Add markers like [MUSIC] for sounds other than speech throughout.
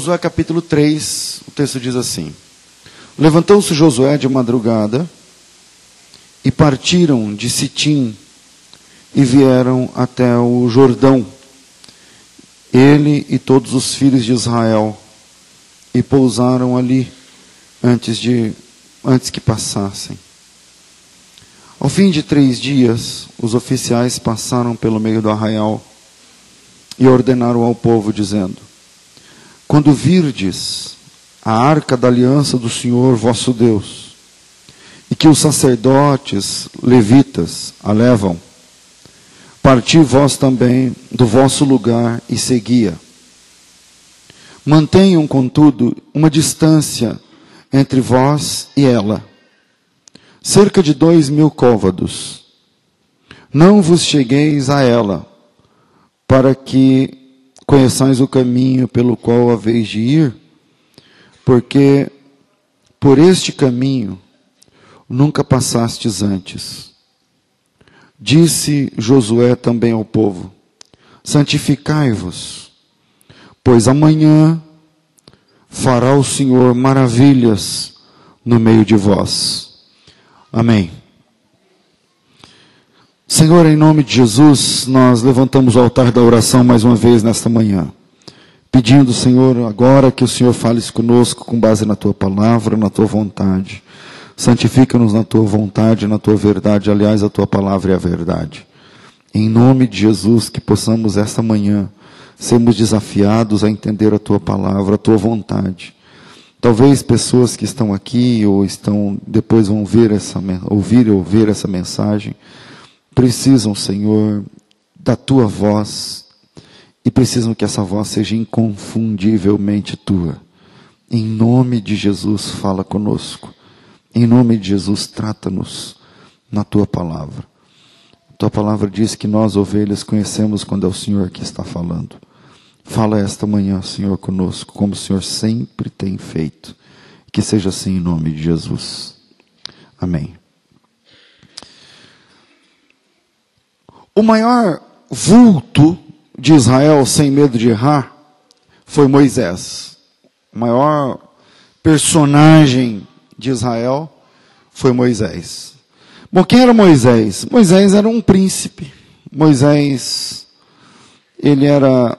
Josué capítulo 3, o texto diz assim: Levantou-se Josué de madrugada e partiram de Sitim e vieram até o Jordão, ele e todos os filhos de Israel, e pousaram ali antes de antes que passassem. Ao fim de três dias, os oficiais passaram pelo meio do arraial e ordenaram ao povo, dizendo: Quando virdes a arca da aliança do Senhor vosso Deus, e que os sacerdotes levitas a levam, parti vós também do vosso lugar e seguia. Mantenham, contudo, uma distância entre vós e ela, cerca de dois mil côvados. Não vos chegueis a ela, para que conheçais o caminho pelo qual haveis de ir, porque por este caminho nunca passastes antes. Disse Josué também ao povo: Santificai-vos, pois amanhã fará o Senhor maravilhas no meio de vós. Amém. Senhor, em nome de Jesus, nós levantamos o altar da oração mais uma vez nesta manhã, pedindo, Senhor, agora que o Senhor fale conosco com base na tua palavra, na tua vontade. Santifica-nos na tua vontade, na tua verdade, aliás, a tua palavra é a verdade. Em nome de Jesus, que possamos esta manhã sermos desafiados a entender a tua palavra, a tua vontade. Talvez pessoas que estão aqui ou estão depois vão ver essa ouvir ou ver essa mensagem precisam, Senhor, da tua voz e precisam que essa voz seja inconfundivelmente tua. Em nome de Jesus, fala conosco. Em nome de Jesus, trata-nos na tua palavra. Tua palavra diz que nós, ovelhas, conhecemos quando é o Senhor que está falando. Fala esta manhã, Senhor, conosco, como o Senhor sempre tem feito. Que seja assim em nome de Jesus. Amém. O maior vulto de Israel, sem medo de errar, foi Moisés. O maior personagem de Israel foi Moisés. Bom, quem era Moisés? Moisés era um príncipe. Moisés, ele era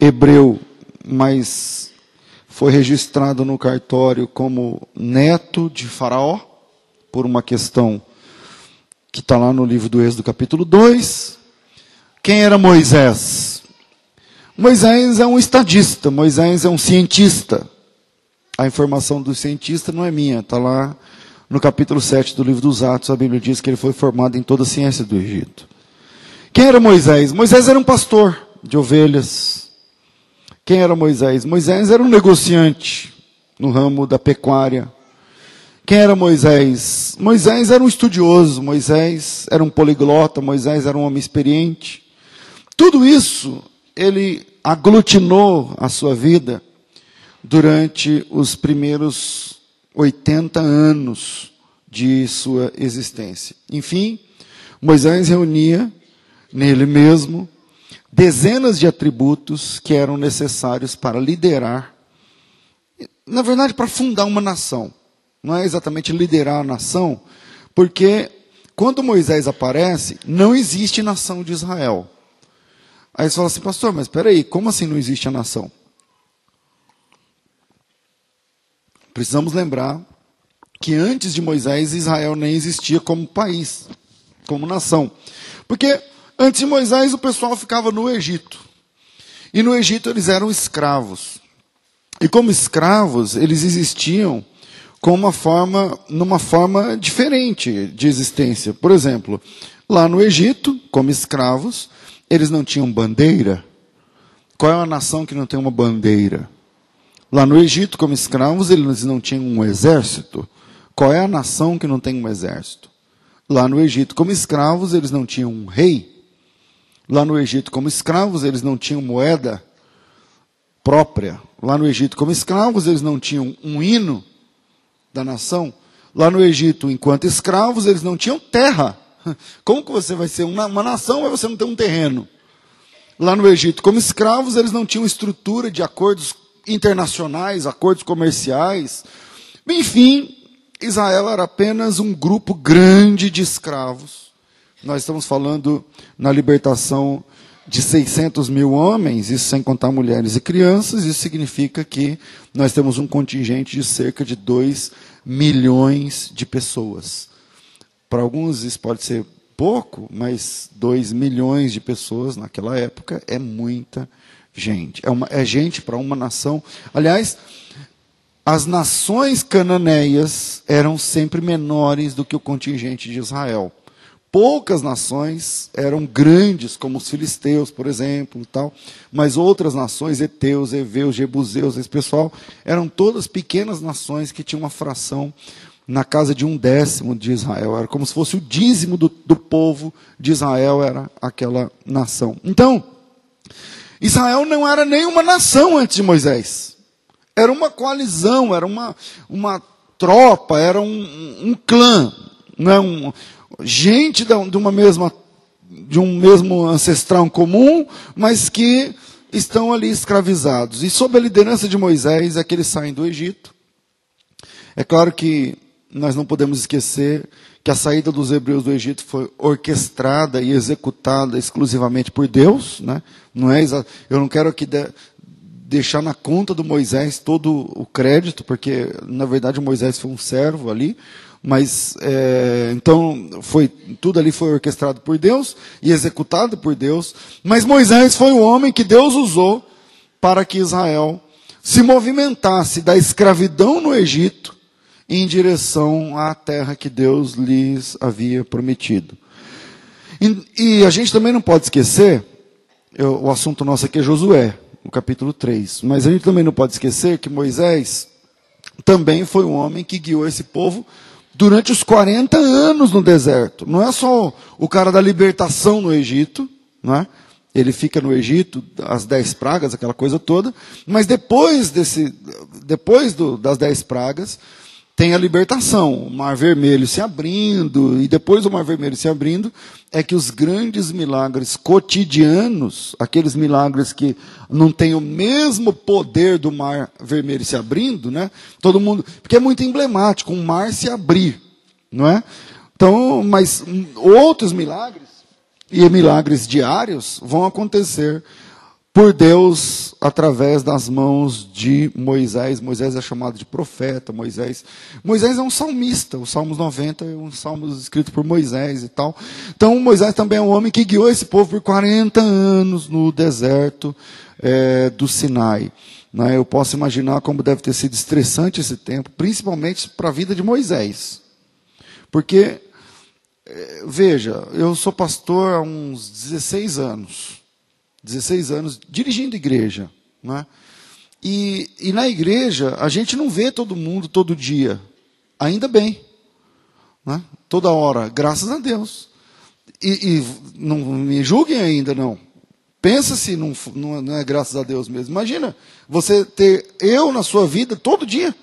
hebreu, mas foi registrado no cartório como neto de Faraó, por uma questão que está lá no livro do Êxodo, capítulo 2. Quem era Moisés? Moisés é um estadista, Moisés é um cientista. A informação do cientista não é minha, está lá no capítulo 7 do livro dos Atos, a Bíblia diz que ele foi formado em toda a ciência do Egito. Quem era Moisés? Moisés era um pastor de ovelhas, quem era Moisés? Moisés era um negociante no ramo da pecuária. Quem era Moisés? Moisés era um estudioso, Moisés era um poliglota, Moisés era um homem experiente. Tudo isso ele aglutinou a sua vida durante os primeiros 80 anos de sua existência. Enfim, Moisés reunia nele mesmo dezenas de atributos que eram necessários para liderar, na verdade, para fundar uma nação. Não é exatamente liderar a nação, porque quando Moisés aparece, não existe nação de Israel. Aí você fala assim, pastor, mas espera aí, como assim não existe a nação? Precisamos lembrar que antes de Moisés, Israel nem existia como país, como nação. Porque Antes de Moisés, o pessoal ficava no Egito. E no Egito eles eram escravos. E como escravos, eles existiam com uma forma, numa forma diferente de existência. Por exemplo, lá no Egito, como escravos, eles não tinham bandeira. Qual é a nação que não tem uma bandeira? Lá no Egito, como escravos, eles não tinham um exército. Qual é a nação que não tem um exército? Lá no Egito, como escravos, eles não tinham um rei. Lá no Egito, como escravos, eles não tinham moeda própria. Lá no Egito, como escravos, eles não tinham um hino da nação. Lá no Egito, enquanto escravos, eles não tinham terra. [LAUGHS] Como que você vai ser uma, uma nação, mas você não tem um terreno? Lá no Egito, como escravos, eles não tinham estrutura de acordos internacionais, acordos comerciais. Enfim, Israel era apenas um grupo grande de escravos. Nós estamos falando na libertação de 600 mil homens, isso sem contar mulheres e crianças, isso significa que nós temos um contingente de cerca de 2 milhões de pessoas. Para alguns isso pode ser pouco, mas 2 milhões de pessoas naquela época é muita gente. É, uma, é gente para uma nação. Aliás, as nações cananeias eram sempre menores do que o contingente de Israel. Poucas nações eram grandes, como os filisteus, por exemplo, tal, mas outras nações, Eteus, Eveus, Jebuseus, esse pessoal, eram todas pequenas nações que tinham uma fração na casa de um décimo de Israel. Era como se fosse o dízimo do, do povo de Israel, era aquela nação. Então, Israel não era nenhuma nação antes de Moisés. Era uma coalizão, era uma, uma tropa, era um, um clã, né? Gente de uma mesma, de um mesmo ancestral comum, mas que estão ali escravizados. E sob a liderança de Moisés é que eles saem do Egito. É claro que nós não podemos esquecer que a saída dos hebreus do Egito foi orquestrada e executada exclusivamente por Deus, né? Não é eu não quero aqui deixar na conta do Moisés todo o crédito, porque na verdade Moisés foi um servo ali, mas é, então foi tudo ali foi orquestrado por Deus e executado por Deus, mas Moisés foi o homem que Deus usou para que Israel se movimentasse da escravidão no Egito em direção à terra que Deus lhes havia prometido. E, e a gente também não pode esquecer, eu, o assunto nosso aqui é Josué no capítulo 3. Mas a gente também não pode esquecer que Moisés também foi um homem que guiou esse povo durante os 40 anos no deserto. Não é só o cara da libertação no Egito, não é? Ele fica no Egito, as dez pragas, aquela coisa toda, mas depois desse, depois do, das dez pragas, tem a libertação, o Mar Vermelho se abrindo, e depois do Mar Vermelho se abrindo, é que os grandes milagres cotidianos, aqueles milagres que não têm o mesmo poder do Mar Vermelho se abrindo, né? Todo mundo, porque é muito emblemático, um mar se abrir, não é? Então, mas outros milagres e milagres diários vão acontecer por Deus através das mãos de Moisés. Moisés é chamado de profeta, Moisés. Moisés é um salmista, o Salmos 90 é um salmo escrito por Moisés e tal. Então Moisés também é um homem que guiou esse povo por 40 anos no deserto é, do Sinai. Né? Eu posso imaginar como deve ter sido estressante esse tempo, principalmente para a vida de Moisés. Porque, é, veja, eu sou pastor há uns 16 anos. 16 anos dirigindo igreja. Né? E, e na igreja, a gente não vê todo mundo todo dia. Ainda bem. Né? Toda hora, graças a Deus. E, e não me julguem ainda, não. Pensa se não, não é graças a Deus mesmo. Imagina você ter eu na sua vida todo dia.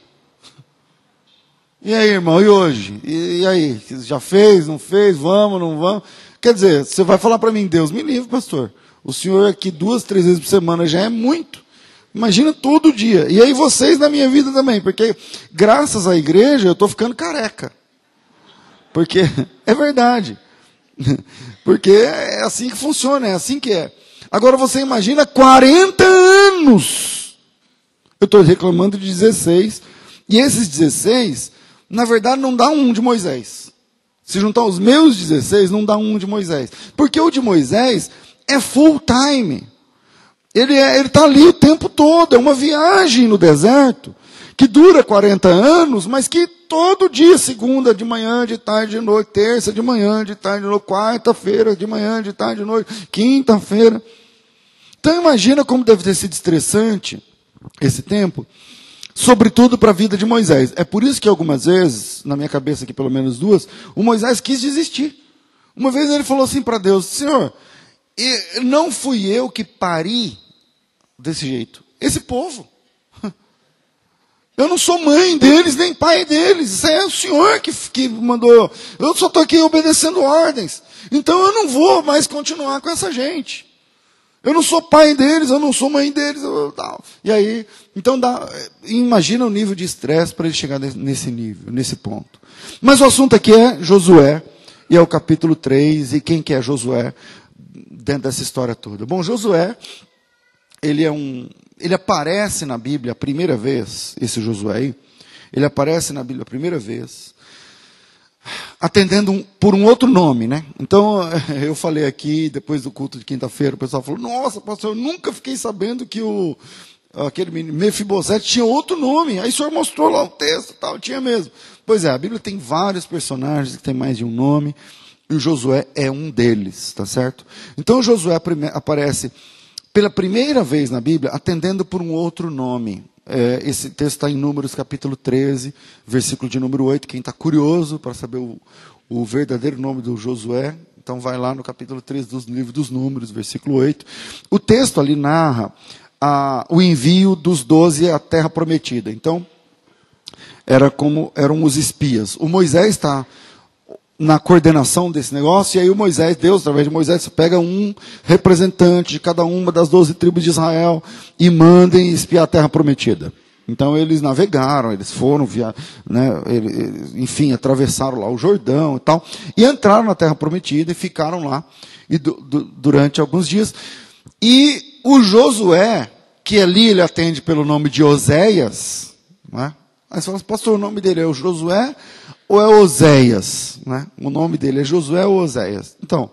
E aí, irmão, e hoje? E, e aí? Já fez, não fez? Vamos, não vamos? Quer dizer, você vai falar para mim, Deus me livre, pastor. O senhor aqui duas, três vezes por semana já é muito. Imagina todo dia. E aí vocês na minha vida também, porque graças à igreja eu estou ficando careca. Porque [LAUGHS] é verdade. [LAUGHS] Porque é assim que funciona, é assim que é. Agora você imagina 40 anos. Eu estou reclamando de 16. E esses 16, na verdade, não dá um de Moisés. Se juntar os meus 16, não dá um de Moisés. Porque o de Moisés é full time. Ele é, está ali o tempo todo, é uma viagem no deserto, que dura 40 anos, mas que todo dia, segunda de manhã, de tarde, de noite, terça de manhã, de tarde, de noite, quarta-feira, de manhã, de tarde, de noite, quinta-feira. Então imagina como deve ter sido estressante esse tempo, sobretudo para a vida de Moisés. É por isso que algumas vezes, na minha cabeça aqui pelo menos duas, o Moisés quis desistir. Uma vez ele falou assim para Deus: Senhor, e não fui eu que pari desse jeito. Esse povo. Eu não sou mãe deles, nem pai deles. Isso é o Senhor que, que mandou. Eu só estou aqui obedecendo ordens. Então eu não vou mais continuar com essa gente. Eu não sou pai deles, eu não sou mãe deles. Eu, E aí, Então, dá, imagina o nível de estresse para ele chegar nesse nível, nesse ponto. Mas o assunto aqui é Josué, e é o capítulo 3, e quem que é Josué dentro dessa história toda? Bom, Josué, ele é um, ele aparece na Bíblia a primeira vez, esse Josué aí, ele aparece na Bíblia a primeira vez, atendendo um, por um outro nome, né? Então, [LAUGHS] eu falei aqui, depois do culto de quinta-feira, o pessoal falou, nossa, pastor, eu nunca fiquei sabendo que o, aquele menino, Mefibosete tinha outro nome. Aí o senhor mostrou lá o texto tal, tinha mesmo. Pois é, a Bíblia tem vários personagens que tem mais de um nome, e o Josué é um deles, tá certo? Então, Josué aparece pela primeira vez na Bíblia, atendendo por um outro nome. É, esse texto está em Números capítulo 13, versículo de número 8. Quem está curioso para saber o, o, verdadeiro nome do Josué, então vai lá no capítulo 13 do livro dos Números, versículo 8. O texto ali narra a, o envio dos doze à terra prometida. Então, era como eram os espias. O Moisés está na coordenação desse negócio, e aí o Moisés, Deus, através de Moisés, pega um representante de cada uma das doze tribos de Israel e mandem espiar a terra prometida. Então eles navegaram, eles foram, via, né, eles, enfim, atravessaram lá o Jordão e tal, e entraram na terra prometida e ficaram lá e du, du, durante alguns dias. E o Josué, que ali ele atende pelo nome de Oséias, né? Aí você fala, pastor, o nome dele é o Josué ou é Oséias? Né? O nome dele é Josué ou Oséias? Então,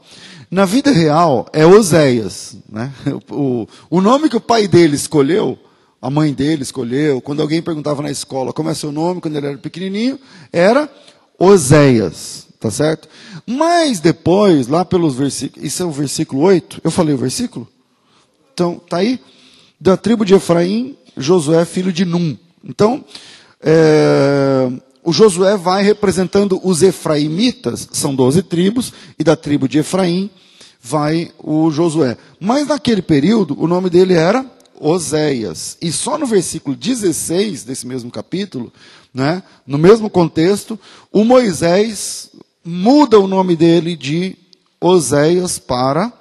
na vida real é Oséias. Né? O, o nome que o pai dele escolheu, a mãe dele escolheu, quando alguém perguntava na escola como é seu nome, quando ele era pequenininho, era Oséias. Tá certo? Mas depois, lá pelos versículos, isso é o versículo 8, eu falei o versículo? Então, tá aí? Da tribo de Efraim, Josué, filho de Num. Então, é, o Josué vai representando os efraimitas, são doze tribos, e da tribo de Efraim vai o Josué. Mas naquele período, o nome dele era Oséias. E só no versículo 16 desse mesmo capítulo, né, no mesmo contexto, o Moisés muda o nome dele de Oséias para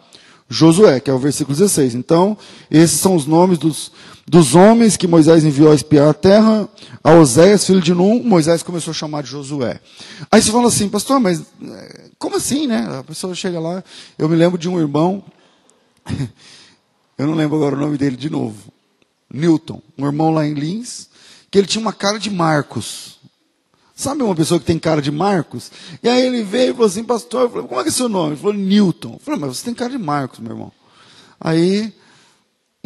Josué, que é o versículo 16. Então, esses são os nomes dos, dos homens que Moisés enviou a espiar a terra, a Oséias, filho de Num, Moisés começou a chamar de Josué. Aí você fala assim, pastor, mas eh, como assim, né? A pessoa chega lá, eu me lembro de um irmão, [LAUGHS] eu não lembro agora o nome dele de novo, Newton, um irmão lá em Lins, que ele tinha uma cara de Marcos. Sabe uma pessoa que tem cara de Marcos? E aí ele veio e falou assim, pastor, falei, como é que é seu nome? Ele falou, Newton. Eu falei, mas você tem cara de Marcos, meu irmão. Aí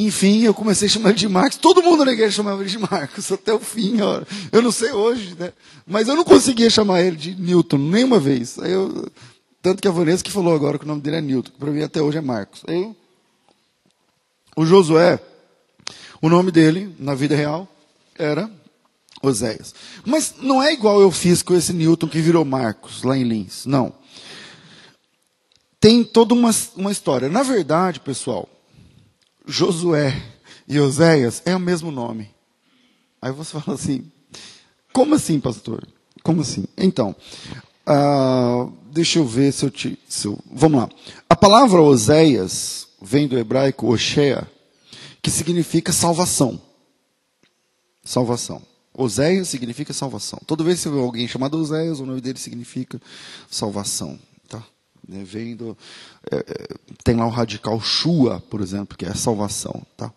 enfim, eu comecei a chamar ele de Marcos. Todo mundo na igreja chamava ele de Marcos, [LAUGHS] até o fim. Ó. Eu não sei hoje, né? Mas eu não conseguia chamar ele de Newton, nenhuma vez. Aí eu, tanto que a Vanessa que falou agora que o nome dele é Newton, que para mim até hoje é Marcos. Aí, o Josué, o nome dele, na vida real, era Oséias. Mas não é igual eu fiz com esse Newton que virou Marcos, lá em Lins. Não. Tem toda uma, uma história. Na verdade, pessoal, Josué e Oséias é o mesmo nome. Aí você fala assim: como assim, pastor? Como assim? Então, uh, deixa eu ver se eu te. Se eu, vamos lá. A palavra Oséias vem do hebraico Oshea, que significa salvação. Salvação. Oséias significa salvação. Toda vez que você vê alguém chamado Oséias, o nome dele significa salvação. Né, vem do, é, é, tem lá o radical Shua, por exemplo, que é salvação. Tá?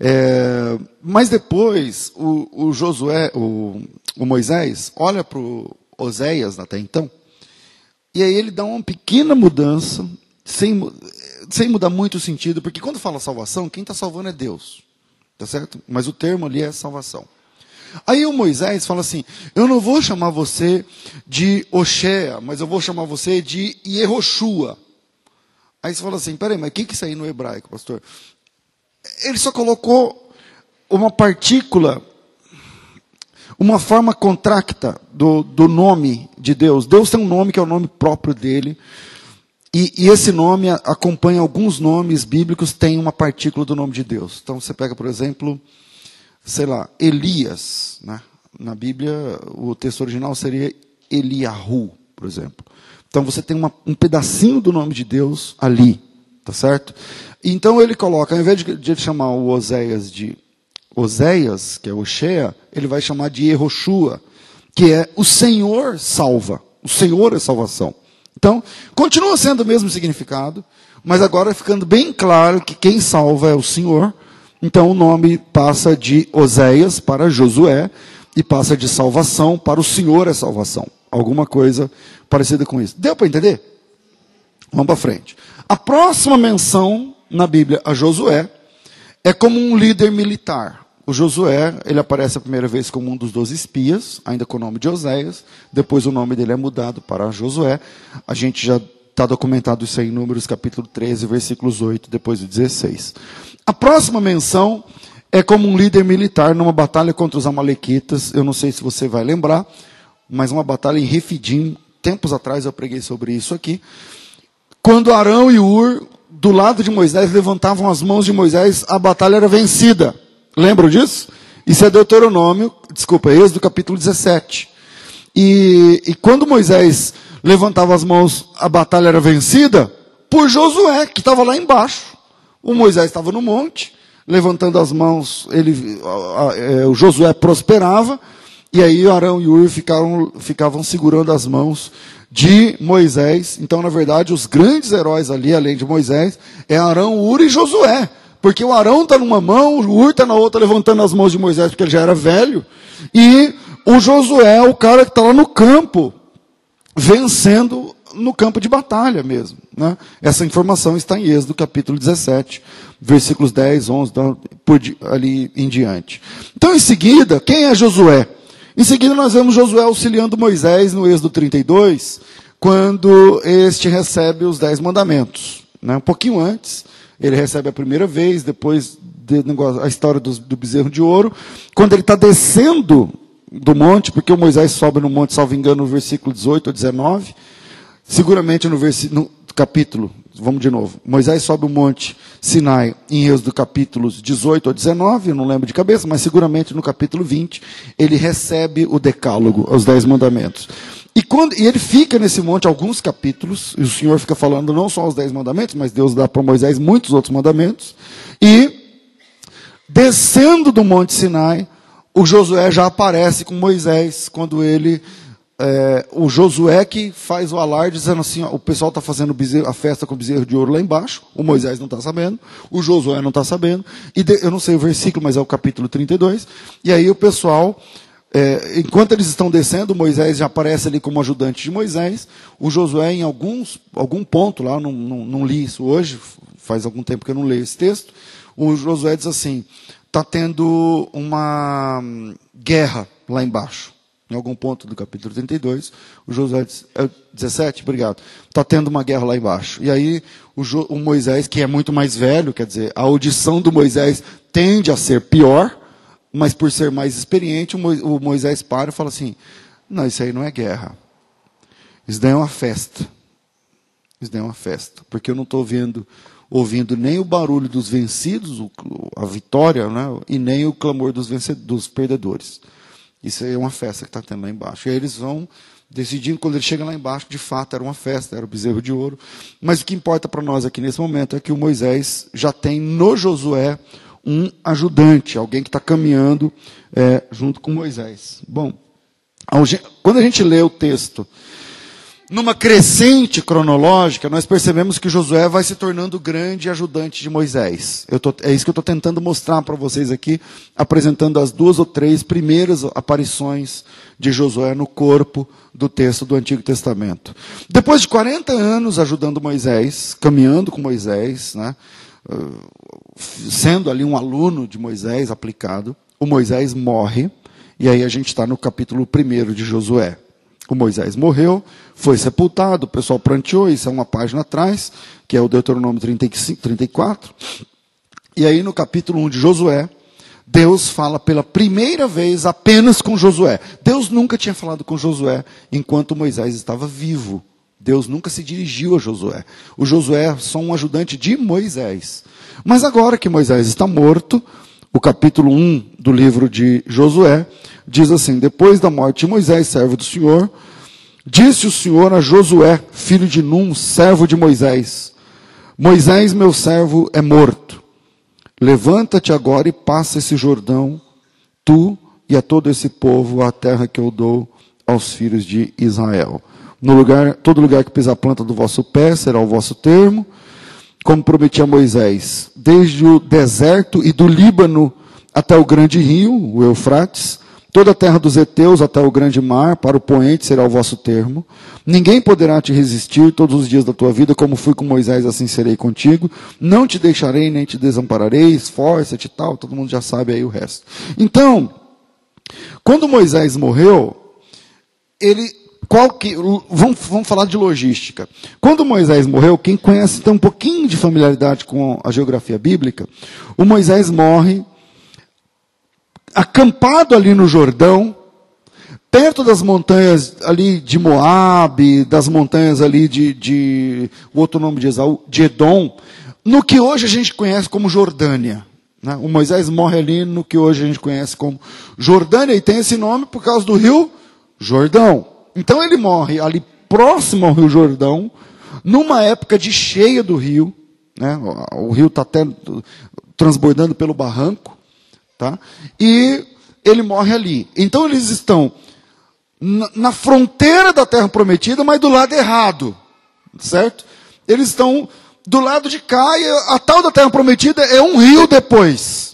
É, mas depois, o, o Josué, o, o Moisés, olha para o Oséias até então, e aí ele dá uma pequena mudança, sem, sem mudar muito o sentido, porque quando fala salvação, quem está salvando é Deus. Tá certo? Mas o termo ali é salvação. Aí o Moisés fala assim: Eu não vou chamar você de Oshea, mas eu vou chamar você de Yehoshua. Aí você fala assim: Peraí, mas o que, que isso aí no hebraico, pastor? Ele só colocou uma partícula, uma forma contracta do, do nome de Deus. Deus tem um nome que é o nome próprio dele. E, e, esse nome acompanha alguns nomes bíblicos, tem uma partícula do nome de Deus. Então você pega, por exemplo, sei lá, Elias, né? na Bíblia o texto original seria Eliahu, por exemplo. Então você tem uma, um pedacinho do nome de Deus ali, tá certo? Então ele coloca, ao invés de, de chamar o Oséias de Oséias, que é Oshea, ele vai chamar de Yehoshua, que é o Senhor salva. O Senhor é salvação. Então, continua sendo o mesmo significado, mas agora ficando bem claro que quem salva é o Senhor. Então o nome passa de Oséias para Josué e passa de salvação para o Senhor é salvação. Alguma coisa parecida com isso. Deu para entender? Vamos para frente. A próxima menção na Bíblia a Josué é como um líder militar. O Josué, ele aparece a primeira vez como um dos doze espias, ainda com o nome de Oséias. Depois o nome dele é mudado para Josué. A gente já está documentado isso aí em Números capítulo 13, versículos 8, depois do 16. A próxima menção é como um líder militar numa batalha contra os amalequitas. Eu não sei se você vai lembrar, mas uma batalha em Refidim. Tempos atrás eu preguei sobre isso aqui. Quando Arão e Ur, do lado de Moisés, levantavam as mãos de Moisés, a batalha era vencida. Lembram disso? Isso é Deuteronômio, desculpa, Êxodo capítulo 17. E, e quando Moisés levantava as mãos, a batalha era vencida por Josué, que estava lá embaixo. O Moisés estava no monte, levantando as mãos, ele, a, a, é, o Josué prosperava, e aí Arão e Ur ficaram, ficavam segurando as mãos de Moisés. Então, na verdade, os grandes heróis ali, além de Moisés, é Arão, Ur e Josué. Porque o Arão está numa mão, o Ur está na outra, levantando as mãos de Moisés, porque ele já era velho. E o Josué é o cara que está lá no campo, vencendo no campo de batalha mesmo. Né? Essa informação está em Êxodo capítulo 17, versículos 10, 11, por ali em diante. Então, em seguida, quem é Josué? Em seguida, nós vemos Josué auxiliando Moisés no Êxodo 32, quando este recebe os dez mandamentos. Né? Um pouquinho antes, ele recebe a primeira vez, depois de, a história do, do bezerro de ouro. Quando ele está descendo do monte, porque o Moisés sobe no monte, salvo engano, no versículo 18 ou 19, seguramente no, no capítulo, vamos de novo, Moisés sobe o monte Sinai em Êxodo capítulos 18 ou 19, eu não lembro de cabeça, mas seguramente no capítulo 20, ele recebe o decálogo, os dez mandamentos. E, quando, e ele fica nesse monte alguns capítulos, e o Senhor fica falando não só os dez mandamentos, mas Deus dá para Moisés muitos outros mandamentos. E, descendo do monte Sinai, o Josué já aparece com Moisés, quando ele. É, o Josué que faz o alarde dizendo assim: ó, o pessoal está fazendo bezerro, a festa com bezerro de ouro lá embaixo, o Moisés não está sabendo, o Josué não está sabendo, e de, eu não sei o versículo, mas é o capítulo 32, e aí o pessoal é, enquanto eles estão descendo, Moisés já aparece ali como ajudante de Moisés. O Josué, em alguns, algum ponto lá, não, não, não li isso hoje, faz algum tempo que eu não leio esse texto. O Josué diz assim: está tendo uma guerra lá embaixo. Em algum ponto do capítulo 32, o Josué é, 17, obrigado. Está tendo uma guerra lá embaixo. E aí o, jo, o Moisés, que é muito mais velho, quer dizer, a audição do Moisés tende a ser pior mas por ser mais experiente, o Moisés para e fala assim: Não, isso aí não é guerra. Isso daí é uma festa. Isso daí é uma festa. Porque eu não estou vendo, ouvindo nem o barulho dos vencidos, a vitória, né, e nem o clamor dos, dos perdedores. Isso é uma festa que está tendo lá embaixo. E aí eles vão decidindo, quando ele chega lá embaixo, de fato era uma festa, era o bezerro de ouro. Mas o que importa para nós aqui nesse momento é que o Moisés já tem no Josué um ajudante, alguém que está caminhando é, junto com Moisés. Bom, quando a gente lê o texto numa crescente cronológica, nós percebemos que Josué vai se tornando grande ajudante de Moisés. Tô, é isso que eu estou tentando mostrar para vocês aqui, apresentando as duas ou três primeiras aparições de Josué no corpo do texto do Antigo Testamento. Depois de 40 anos ajudando Moisés, caminhando com Moisés, né, sendo ali um aluno de Moisés aplicado, o Moisés morre, e aí a gente está no capítulo 1 de Josué. O Moisés morreu, foi sepultado, o pessoal pranteou, isso é uma página atrás, que é o Deuteronômio 35, 34. E aí no capítulo 1 de Josué, Deus fala pela primeira vez apenas com Josué. Deus nunca tinha falado com Josué enquanto Moisés estava vivo. Deus nunca se dirigiu a Josué. O Josué é só um ajudante de Moisés. Mas agora que Moisés está morto, o capítulo 1 do livro de Josué diz assim: Depois da morte de Moisés, servo do Senhor, disse o Senhor a Josué, filho de Num, servo de Moisés: Moisés, meu servo, é morto. Levanta-te agora e passa esse Jordão, tu e a todo esse povo, a terra que eu dou aos filhos de Israel. No lugar, todo lugar que pisa a planta do vosso pé será o vosso termo, como prometi a Moisés, desde o deserto e do Líbano até o grande rio, o Eufrates, toda a terra dos heteus até o grande mar, para o poente será o vosso termo. Ninguém poderá te resistir todos os dias da tua vida, como fui com Moisés, assim serei contigo. Não te deixarei nem te desampararei, esforça-te e tal, todo mundo já sabe aí o resto. Então, quando Moisés morreu, ele qual que, vamos, vamos falar de logística. Quando Moisés morreu, quem conhece tem um pouquinho de familiaridade com a geografia bíblica, o Moisés morre acampado ali no Jordão, perto das montanhas ali de Moabe, das montanhas ali de, de o outro nome de Esaú, de Edom, no que hoje a gente conhece como Jordânia. Né? O Moisés morre ali no que hoje a gente conhece como Jordânia, e tem esse nome por causa do rio Jordão. Então ele morre ali próximo ao rio Jordão, numa época de cheia do rio, né? o rio está até transbordando pelo barranco, tá? e ele morre ali. Então eles estão na, fronteira da terra prometida, mas do lado errado, certo? Eles estão do lado de cá e a tal da terra prometida é um rio depois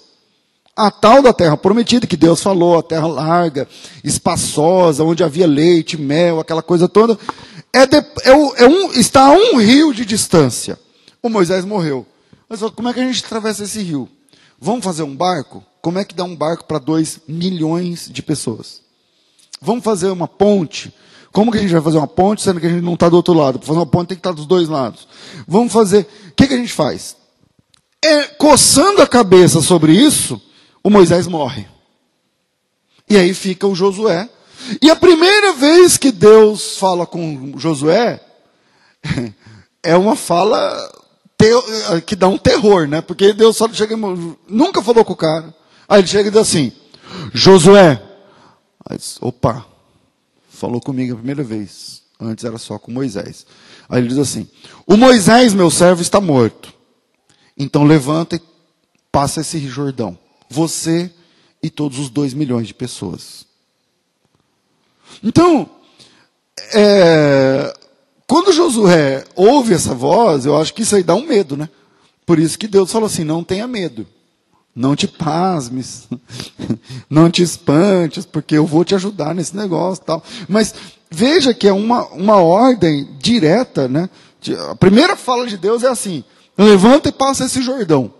a tal da terra prometida, que Deus falou, a terra larga, espaçosa, onde havia leite, mel, aquela coisa toda, é, de, é, é um, está a um rio de distância. O Moisés morreu. Mas como é que a gente atravessa esse rio? Vamos fazer um barco? Como é que dá um barco para dois milhões de pessoas? Vamos fazer uma ponte? Como que a gente vai fazer uma ponte, sendo que a gente não está do outro lado? Para fazer uma ponte tem que estar tá dos dois lados. Vamos fazer. O que, que a gente faz? É, coçando a cabeça sobre isso, o Moisés morre. E aí fica o Josué. E a primeira vez que Deus fala com Josué [LAUGHS] é uma fala que dá um terror, né? Porque Deus só chega, nunca falou com o cara. Aí ele chega e diz assim: Josué. Aí diz, opa, falou comigo a primeira vez. Antes era só com Moisés. Aí ele diz assim: O Moisés, meu servo, está morto. Então levanta e passa esse Jordão. Você e todos os dois milhões de pessoas. Então, é, quando Josué ouve essa voz, eu acho que isso aí dá um medo, né? Por isso que Deus falou assim: não tenha medo, não te pasmes, [LAUGHS] não te espantes, porque eu vou te ajudar nesse negócio tal. Mas veja que é uma, uma ordem direta, né? A primeira fala de Deus é assim: levanta e passa esse Jordão.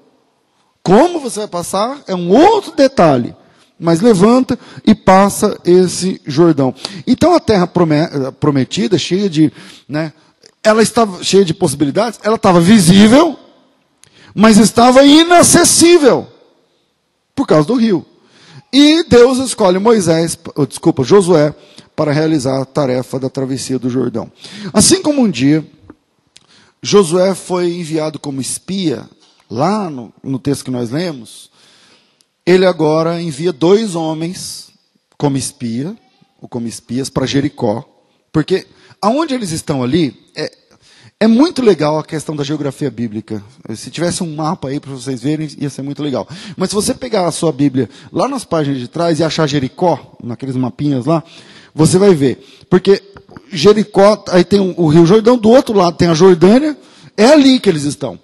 Como você vai passar é um outro detalhe. Mas levanta e passa esse Jordão. Então a terra prometida, cheia de. Né, ela estava cheia de possibilidades, ela estava visível, mas estava inacessível por causa do rio. E Deus escolhe Moisés, desculpa, Josué, para realizar a tarefa da travessia do Jordão. Assim como um dia Josué foi enviado como espia lá no, no texto que nós lemos, ele agora envia dois homens como espia, ou como espias, para Jericó. Porque aonde eles estão ali, é, é muito legal a questão da geografia bíblica. Se tivesse um mapa aí para vocês verem, ia ser muito legal. Mas se você pegar a sua Bíblia lá nas páginas de trás e achar Jericó, naqueles mapinhas lá, você vai ver. Porque Jericó, aí tem o Rio Jordão, do outro lado tem a Jordânia, é ali que eles estão.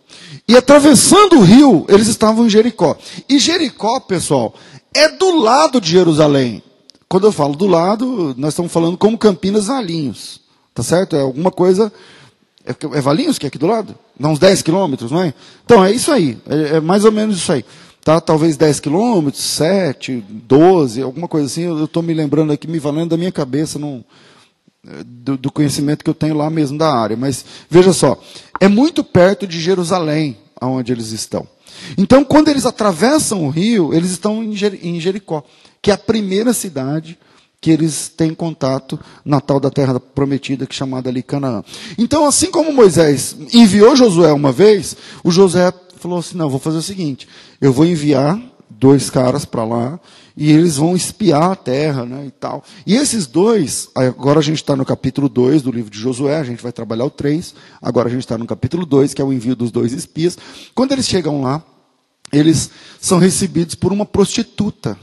E atravessando o rio, eles estavam em Jericó. E Jericó, pessoal, é do lado de Jerusalém. Quando eu falo do lado, nós estamos falando como Campinas Valinhos. Tá certo? É alguma coisa. É, é Valinhos que é aqui do lado? Dá uns 10 quilômetros, não é? Então é isso aí. É, é mais ou menos isso aí. Tá? Talvez 10 quilômetros, 7, 12, alguma coisa assim. Eu estou me lembrando aqui, me valendo da minha cabeça, não, do, do, conhecimento que eu tenho lá mesmo da área. Mas veja só, é muito perto de Jerusalém, aonde eles estão. Então, quando eles atravessam o rio, eles estão em Jericó, que é a primeira cidade que eles têm contato na tal da terra prometida, que é chamada ali Canaã. Então, assim como Moisés enviou Josué uma vez, o Josué falou assim: não, vou fazer o seguinte, eu vou enviar dois caras para lá e eles vão espiar a terra, né, e tal. E esses dois, agora a gente está no capítulo 2 do livro de Josué, a gente vai trabalhar o 3, agora a gente está no capítulo 2, que é o envio dos dois espias. Quando eles chegam lá, eles são recebidos por uma prostituta.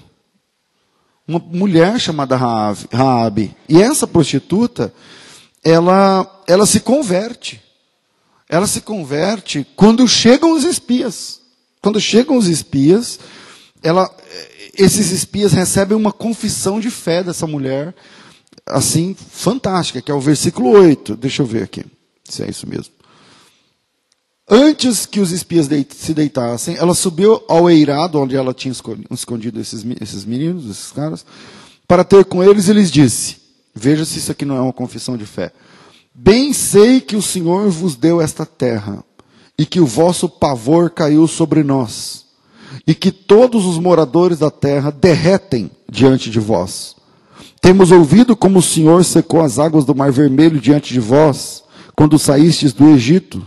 Uma mulher chamada Raabe. E essa prostituta, ela, ela se converte. Ela se converte quando chegam os espias. Quando chegam os espias, ela, esses espias recebem uma confissão de fé dessa mulher, assim, fantástica, que é o versículo 8. Deixa eu ver aqui, se é isso mesmo. Antes que os espias se deitassem, ela subiu ao eirado, onde ela tinha escondido esses, esses meninos, esses caras, para ter com eles e lhes disse: Veja se isso aqui não é uma confissão de fé. Bem sei que o Senhor vos deu esta terra e que o vosso pavor caiu sobre nós, e que todos os moradores da terra derretem diante de vós. Temos ouvido como o Senhor secou as águas do Mar Vermelho diante de vós, quando saístes do Egito,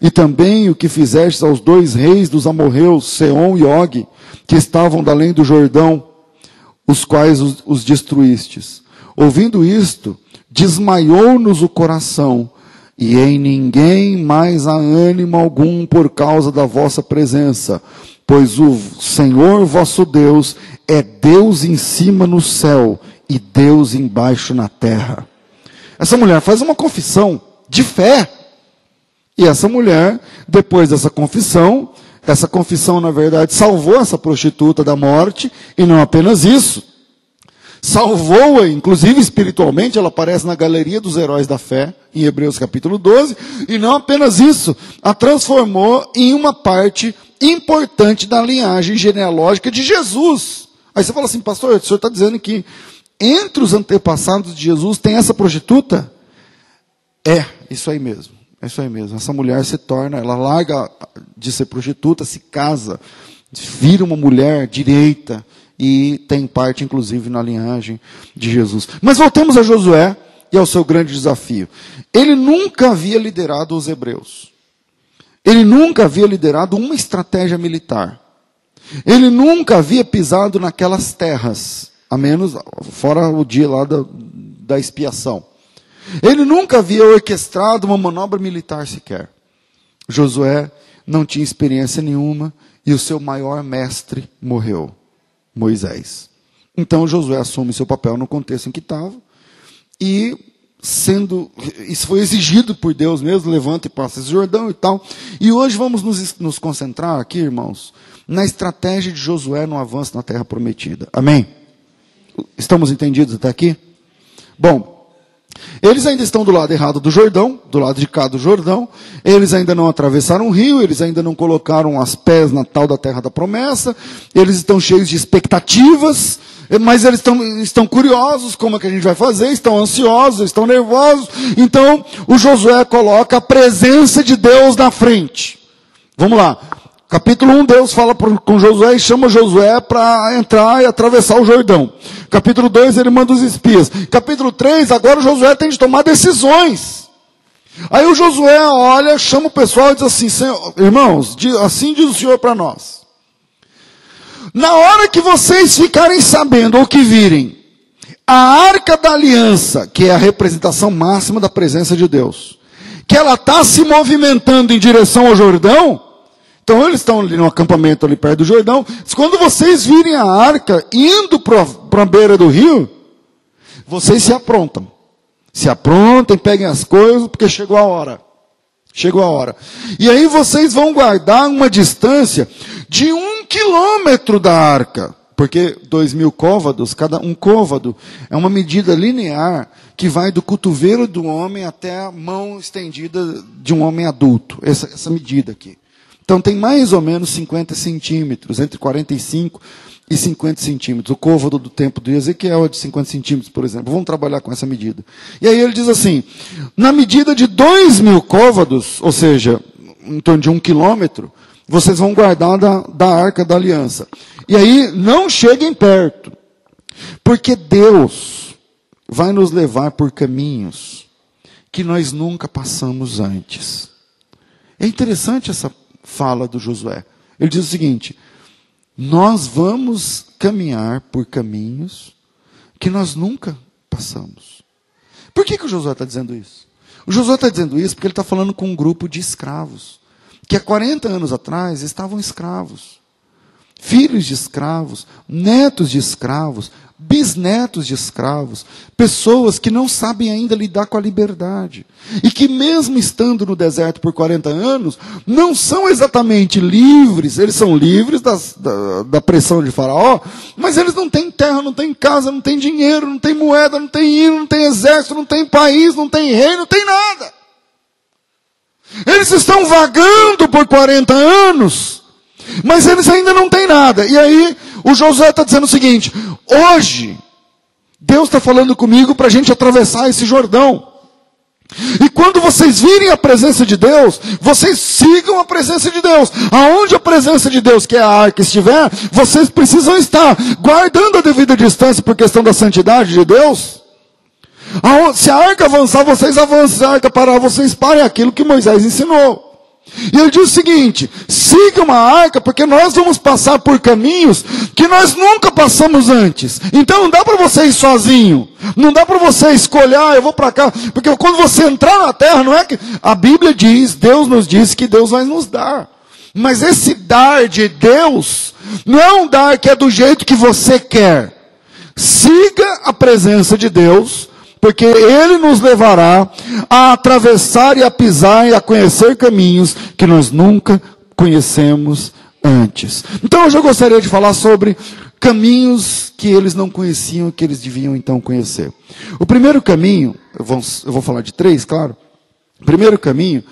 e também o que fizestes aos dois reis dos amorreus, Seom e Og, que estavam da além do Jordão, os quais os, os destruístes. Ouvindo isto, desmaiou-nos o coração, e em ninguém mais há ânimo algum por causa da vossa presença, pois o Senhor vosso Deus é Deus em cima no céu e Deus embaixo na terra. Essa mulher faz uma confissão de fé. E essa mulher, depois dessa confissão, essa confissão, na verdade, salvou essa prostituta da morte, e não apenas isso salvou-a, inclusive espiritualmente, ela aparece na galeria dos heróis da fé, em Hebreus capítulo 12, e não apenas isso, a transformou em uma parte importante da linhagem genealógica de Jesus. Aí você fala assim, pastor, o senhor está dizendo que entre os antepassados de Jesus tem essa prostituta? É, isso aí mesmo. É isso aí mesmo. Essa mulher se torna, ela larga de ser prostituta, se casa, vira uma mulher direita, e tem parte, inclusive, na linhagem de Jesus. Mas voltemos a Josué e ao seu grande desafio. Ele nunca havia liderado os hebreus. Ele nunca havia liderado uma estratégia militar. Ele nunca havia pisado naquelas terras, a menos fora o dia lá da, da expiação. Ele nunca havia orquestrado uma manobra militar sequer. Josué não tinha experiência nenhuma e o seu maior mestre morreu. Moisés. Então Josué assume seu papel no contexto em que estava e sendo isso foi exigido por Deus mesmo, levanta e passa esse Jordão e tal. E hoje vamos nos, nos concentrar aqui, irmãos, na estratégia de Josué no avanço na terra prometida. Amém? Estamos entendidos até aqui? Bom, eles ainda estão do lado errado do Jordão, do lado de cá do Jordão. Eles ainda não atravessaram o rio, eles ainda não colocaram as pés na tal da terra da promessa. Eles estão cheios de expectativas, mas eles estão, estão curiosos como é que a gente vai fazer, estão ansiosos, estão nervosos. Então, o Josué coloca a presença de Deus na frente. Vamos lá. Capítulo 1, Deus fala com Josué e chama Josué para entrar e atravessar o Jordão. Capítulo 2, ele manda os espias. Capítulo 3, agora Josué tem de tomar decisões. Aí o Josué olha, chama o pessoal e diz assim: irmãos, assim diz o Senhor para nós. Na hora que vocês ficarem sabendo ou que virem a arca da aliança, que é a representação máxima da presença de Deus, que ela está se movimentando em direção ao Jordão, então eles estão ali no acampamento ali perto do Jordão. Quando vocês virem a arca indo para a beira do rio, vocês se aprontam. Se aprontem, peguem as coisas, porque chegou a hora. Chegou a hora. E aí vocês vão guardar uma distância de um quilômetro da arca. Porque dois mil côvados, cada um côvado, é uma medida linear que vai do cotovelo do homem até a mão estendida de um homem adulto. Essa, essa medida aqui. Então tem mais ou menos 50 centímetros, entre 45 e 50 centímetros. O côvado do templo de Ezequiel é de 50 centímetros, por exemplo. Vamos trabalhar com essa medida. E aí ele diz assim: na medida de 2 mil côvados, ou seja, em torno de um quilômetro, vocês vão guardar da, da arca da aliança. E aí não cheguem perto, porque Deus vai nos levar por caminhos que nós nunca passamos antes. É interessante essa fala do Josué. Ele diz o seguinte: nós vamos caminhar por caminhos que nós nunca passamos. Por que, que o Josué está dizendo isso? O Josué está dizendo isso porque ele está falando com um grupo de escravos, que há 40 anos atrás estavam escravos. filhos de escravos, netos de escravos, bisnetos de escravos, pessoas que não sabem ainda lidar com a liberdade. E que, mesmo estando no deserto por 40 anos, não são exatamente livres, eles são livres das, da, da, pressão de Faraó, mas eles não têm terra, não têm casa, não têm dinheiro, não têm moeda, não têm hino, não têm exército, não têm país, não têm rei, não têm nada. Eles estão vagando por 40 anos, mas eles ainda não têm nada. E aí, o Josué está dizendo o seguinte: hoje, Deus está falando comigo para a gente atravessar esse Jordão. E quando vocês virem a presença de Deus, vocês sigam a presença de Deus. Aonde a presença de Deus, que é a arca, estiver, vocês precisam estar guardando a devida distância por questão da santidade de Deus. Se a arca avançar, vocês avancem. Se a arca parar, vocês parem aquilo que Moisés ensinou. E ele diz o seguinte: siga uma arca, porque nós vamos passar por caminhos que nós nunca passamos antes. Então não dá para você ir sozinho. Não dá para você escolher, ah, eu vou para cá. Porque quando você entrar na terra, não é que. A Bíblia diz, Deus nos diz que Deus vai nos dar. Mas esse dar de Deus não é um dar que é do jeito que você quer. Siga a presença de Deus porque Ele nos levará a atravessar e a pisar e a conhecer caminhos que nós nunca conhecemos antes. Então hoje eu gostaria de falar sobre caminhos que eles não conheciam que eles deviam então conhecer. O primeiro caminho, eu vou, eu vou falar de três, claro. O primeiro caminho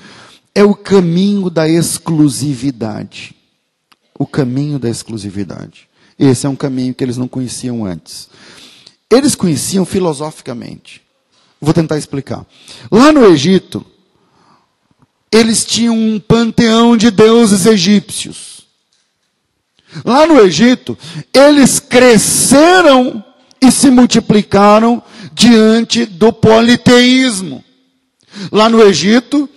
é o caminho da exclusividade. O caminho da exclusividade. Esse é um caminho que eles não conheciam antes. Eles conheciam filosoficamente. Vou tentar explicar. Lá no Egito, eles tinham um panteão de deuses egípcios. Lá no Egito, eles cresceram e se multiplicaram diante do politeísmo. Lá no Egito,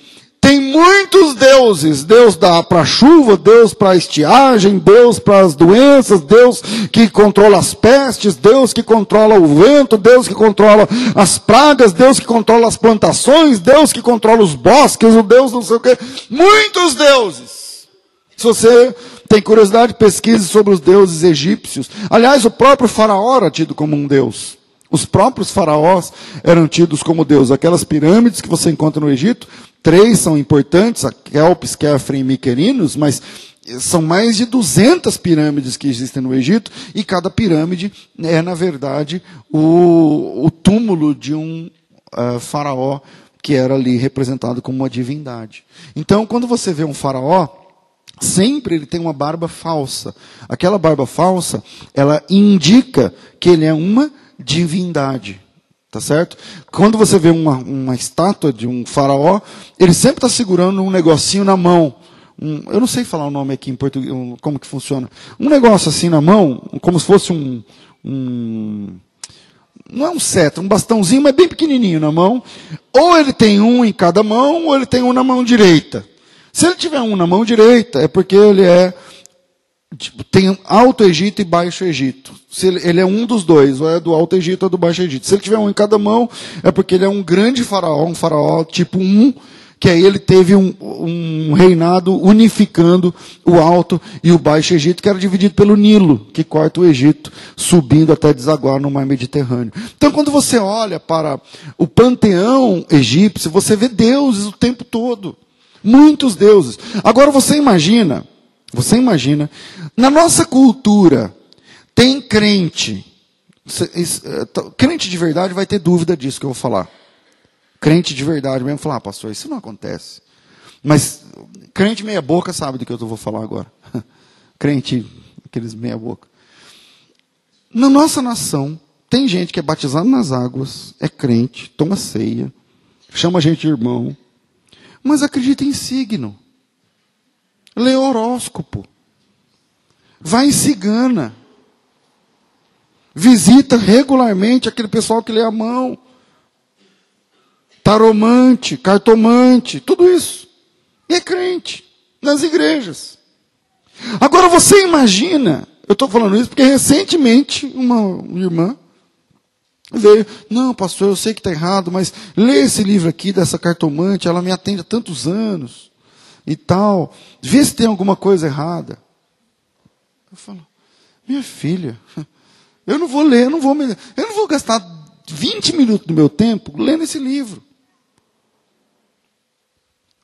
tem muitos deuses. Deus dá para chuva, Deus para estiagem, Deus para as doenças, Deus que controla as pestes, Deus que controla o vento, Deus que controla as pragas, Deus que controla as plantações, Deus que controla os bosques, o Deus não sei o quê. Muitos deuses. Se você tem curiosidade, pesquise sobre os deuses egípcios. Aliás, o próprio faraó era tido como um deus. Os próprios faraós eram tidos como deus. Aquelas pirâmides que você encontra no Egito, três são importantes, a Kelps, Kefren e Miquerinos, mas são mais de 200 pirâmides que existem no Egito, e cada pirâmide é, na verdade, o, o túmulo de um uh, faraó que era ali representado como uma divindade. Então, quando você vê um faraó, sempre ele tem uma barba falsa. Aquela barba falsa, ela indica que ele é uma divindade. Tá certo? Quando você vê uma, uma estátua de um faraó, ele sempre está segurando um negocinho na mão. Um, eu não sei falar o nome aqui em português, um, como que funciona. Um negócio assim na mão, como se fosse um, um não é um cetro, um bastãozinho, mas bem pequenininho na mão. Ou ele tem um em cada mão, ou ele tem um na mão direita. Se ele tiver um na mão direita, é porque ele é Tipo, tem Alto Egito e Baixo Egito. Se ele, ele, é um dos dois, ou é do Alto Egito ou do Baixo Egito. Se ele tiver um em cada mão, é porque ele é um grande faraó, um faraó tipo um, que aí ele teve um, um reinado unificando o Alto e o Baixo Egito, que era dividido pelo Nilo, que corta o Egito, subindo até desaguar no mar Mediterrâneo. Então, quando você olha para o panteão egípcio, você vê deuses o tempo todo. Muitos deuses. Agora você imagina você imagina, na nossa cultura, tem crente, eh, crente de verdade vai ter dúvida disso que eu vou falar. Crente de verdade mesmo falar, ah, pastor, isso não acontece. Mas crente meia boca sabe do que eu vou falar agora. [LAUGHS] crente, aqueles meia boca. Na nossa nação, tem gente que é batizado nas águas, é crente, toma ceia, chama a gente de irmão, mas acredita em signo. Lê horóscopo. Vai em cigana. Visita regularmente aquele pessoal que lê a mão. Taromante, cartomante, tudo isso. E é crente nas igrejas. Agora você imagina, eu estou falando isso porque recentemente uma irmã veio, não, pastor, eu sei que está errado, mas lê esse livro aqui dessa cartomante, ela me atende há tantos anos e tal. Vê se tem alguma coisa errada. Eu falo, Minha filha, [LAUGHS] eu não vou ler, eu não vou, eu não vou gastar 20 minutos do meu tempo lendo esse livro.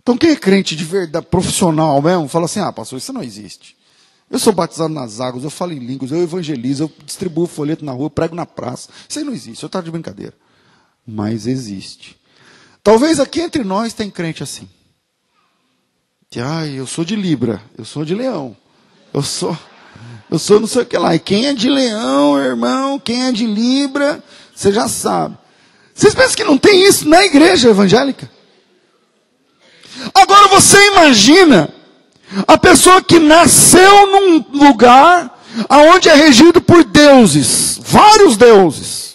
Então, quem é crente de verdade, profissional mesmo, fala assim: ah, pastor, isso não existe. Eu sou batizado nas águas, eu falo em línguas, eu evangelizo, eu distribuo folheto na rua, prego na praça. Isso aí não existe, eu estou de brincadeira. Mas existe. Talvez aqui entre nós tem crente assim. Que, ai, eu sou de Libra, eu sou de Leão. Eu sou, eu sou não sei o que lá. E quem é de Leão, irmão, quem é de Libra, você já sabe. Vocês pensam que não tem isso na igreja evangélica? Agora você imagina a pessoa que nasceu num lugar aonde é regido por deuses, vários deuses.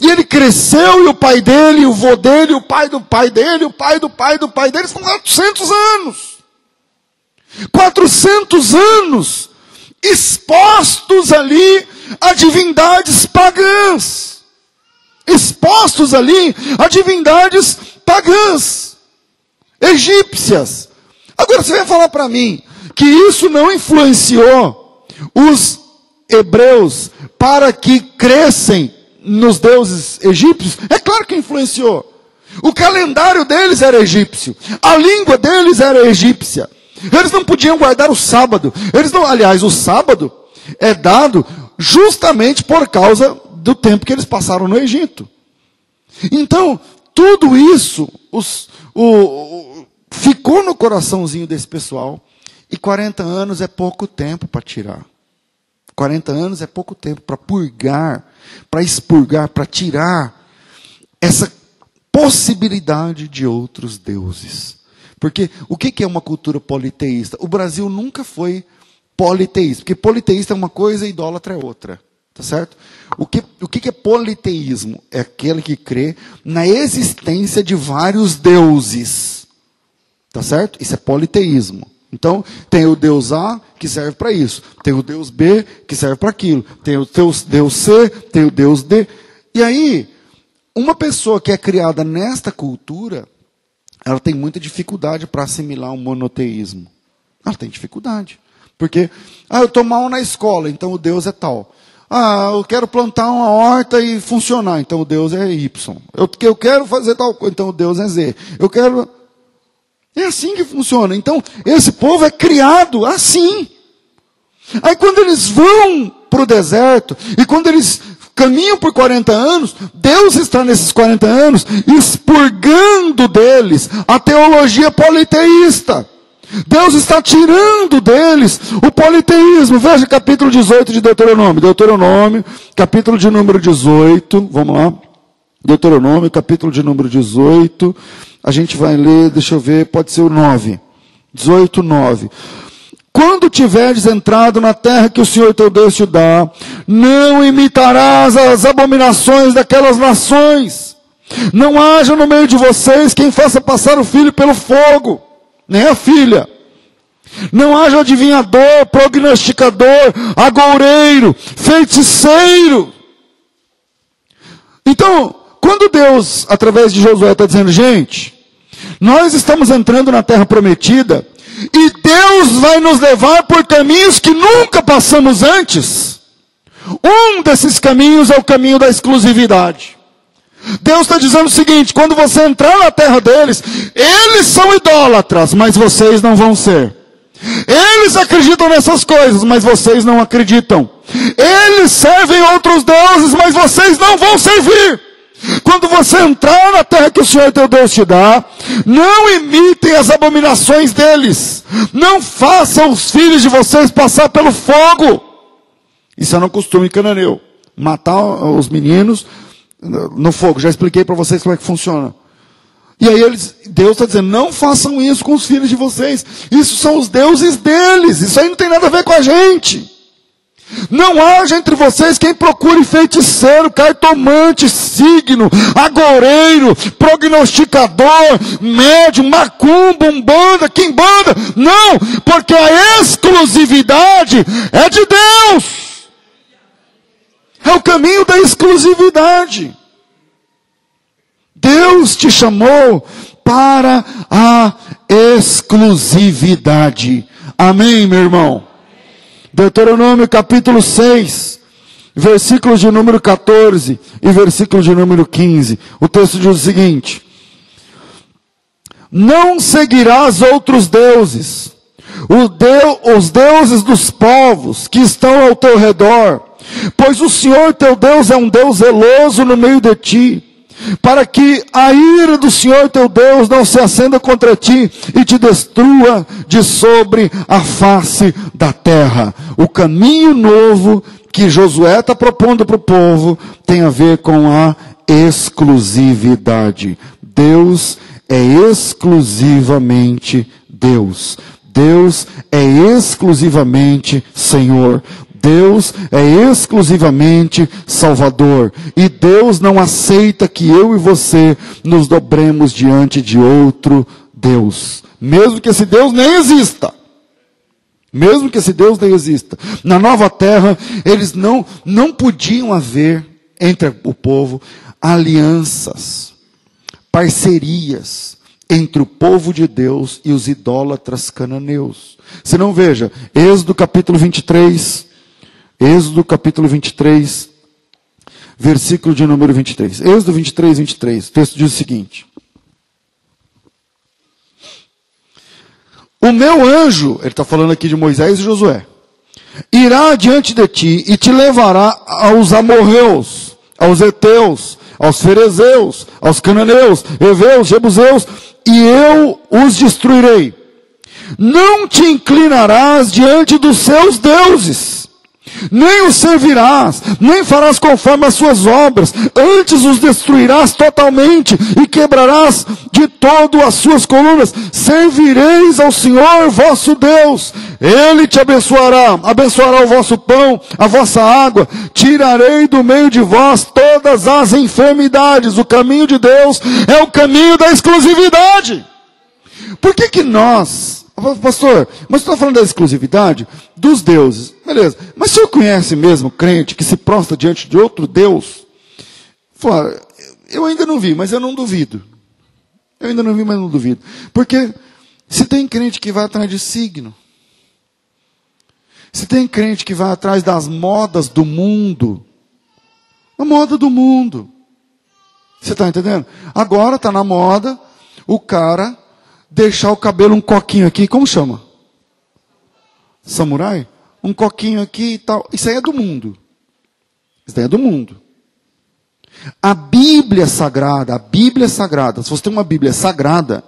E ele cresceu e o pai dele, o vô dele, o pai do pai dele, o pai do pai do pai dele, são 400 anos. 400 anos expostos ali a divindades pagãs. Expostos ali a divindades pagãs egípcias. Agora você vai falar para mim que isso não influenciou os hebreus para que crescem nos deuses egípcios? É claro que influenciou. O calendário deles era egípcio, a língua deles era egípcia. Eles não podiam guardar o sábado. Eles não, aliás, o sábado é dado justamente por causa do tempo que eles passaram no Egito. Então, tudo isso, os, o, o, ficou no coraçãozinho desse pessoal. E 40 anos é pouco tempo para tirar. 40 anos é pouco tempo para purgar, para expurgar, para tirar essa possibilidade de outros deuses. Porque o que é uma cultura politeísta? O Brasil nunca foi politeísta, porque politeísta é uma coisa e idólatra é outra. Tá certo? O que, o que é politeísmo? É aquele que crê na existência de vários deuses. Tá certo? Isso é politeísmo. Então, tem o Deus A que serve para isso, tem o Deus B que serve para aquilo, tem o Deus, C, tem o Deus D. E aí, uma pessoa que é criada nesta cultura, ela tem muita dificuldade para assimilar um monoteísmo. Ela tem dificuldade. Porque, ah, eu estou mal na escola, então o Deus é tal. Ah, eu quero plantar uma horta e funcionar, então o Deus é Y. Eu, eu quero fazer tal coisa, então o Deus é Z. Eu quero. É assim que funciona. Então, esse povo é criado assim. Aí quando eles vão para o deserto, e quando eles caminham por 40 anos, Deus está nesses 40 anos expurgando deles a teologia politeísta. Deus está tirando deles o politeísmo. Veja capítulo 18 de Deuteronômio. Deuteronômio, capítulo de número 18. Vamos lá. Deuteronômio, capítulo de número 18. A gente vai ler, deixa eu ver, pode ser o 9. 18, 9. Quando tiveres entrado na terra que o Senhor teu Deus te dá, não imitarás as abominações daquelas nações. Não haja no meio de vocês quem faça passar o filho pelo fogo nem a filha. Não haja adivinhador, prognosticador, agoureiro, feiticeiro. Então, quando Deus, através de Josué, está dizendo, gente, nós estamos entrando na terra prometida, e Deus vai nos levar por caminhos que nunca passamos antes. Um desses caminhos é o caminho da exclusividade. Deus está dizendo o seguinte: quando você entrar na terra deles, eles são idólatras, mas vocês não vão ser. Eles acreditam nessas coisas, mas vocês não acreditam. Eles servem outros deuses, mas vocês não vão servir. Quando você entrar na terra que o Senhor teu Deus te dá, não imitem as abominações deles. Não façam os filhos de vocês passar pelo fogo. Isso é um costume cananeu. Matar os meninos, no fogo. Já expliquei para vocês como é que funciona. E aí eles, Deus está dizendo, não façam isso com os filhos de vocês. Isso são os deuses deles. Isso aí não tem nada a ver com a gente. Não haja entre vocês quem procure feiticeiro, cartomante, signo, agoureiro, prognosticador, médium, macumba, umbanda, quimbanda. Não, porque a exclusividade é de Deus. É o caminho da exclusividade. Deus te chamou para a exclusividade. Amém, meu irmão? Deuteronômio capítulo 6, versículos de número 14 e versículo de número 15. O texto diz o seguinte: Não seguirás outros deuses, os deuses dos povos que estão ao teu redor, pois o Senhor teu Deus é um Deus zeloso no meio de ti para que a ira do Senhor teu Deus não se acenda contra ti e te destrua de sobre a face da terra. O caminho novo que Josué está propondo para o povo tem a ver com a exclusividade. Deus é exclusivamente Deus. Deus é exclusivamente Senhor. Deus é exclusivamente Salvador. E Deus não aceita que eu e você nos dobremos diante de outro Deus. Mesmo que esse Deus nem exista. Mesmo que esse Deus nem exista. Na nova terra, eles não, não podiam haver entre o povo alianças, parcerias entre o povo de Deus e os idólatras cananeus. Se não veja, Êxodo capítulo 23, Êxodo capítulo 23, versículo de número 23. Êxodo 23, 23. O texto diz o seguinte: O meu anjo, ele está falando aqui de Moisés e Josué, irá diante de ti e te levará aos amorreus, aos heteus, aos ferezeus, aos cananeus, heveus, jebuseus, e eu os destruirei. Não te inclinarás diante dos seus deuses nem os servirás, nem farás conforme as suas obras, antes os destruirás totalmente e quebrarás de todo as suas colunas. Servireis ao Senhor vosso Deus, Ele te abençoará, abençoará o vosso pão, a vossa água, tirarei do meio de vós todas as enfermidades. O caminho de Deus é o caminho da exclusividade. Por que que nós Pastor, mas você está falando da exclusividade dos deuses. Beleza. Mas o senhor conhece mesmo crente que se prostra diante de outro Deus? Fala, eu ainda não vi, mas eu não duvido. Eu ainda não vi, mas não duvido. Porque se tem crente que vai atrás de signo, se tem crente que vai atrás das modas do mundo, a moda do mundo. Você está entendendo? Agora está na moda o cara deixar o cabelo um coquinho aqui, como chama? Samurai? Um coquinho aqui e tal. Isso aí é do mundo. Isso aí é do mundo. A Bíblia sagrada, a Bíblia sagrada, se você tem uma Bíblia sagrada,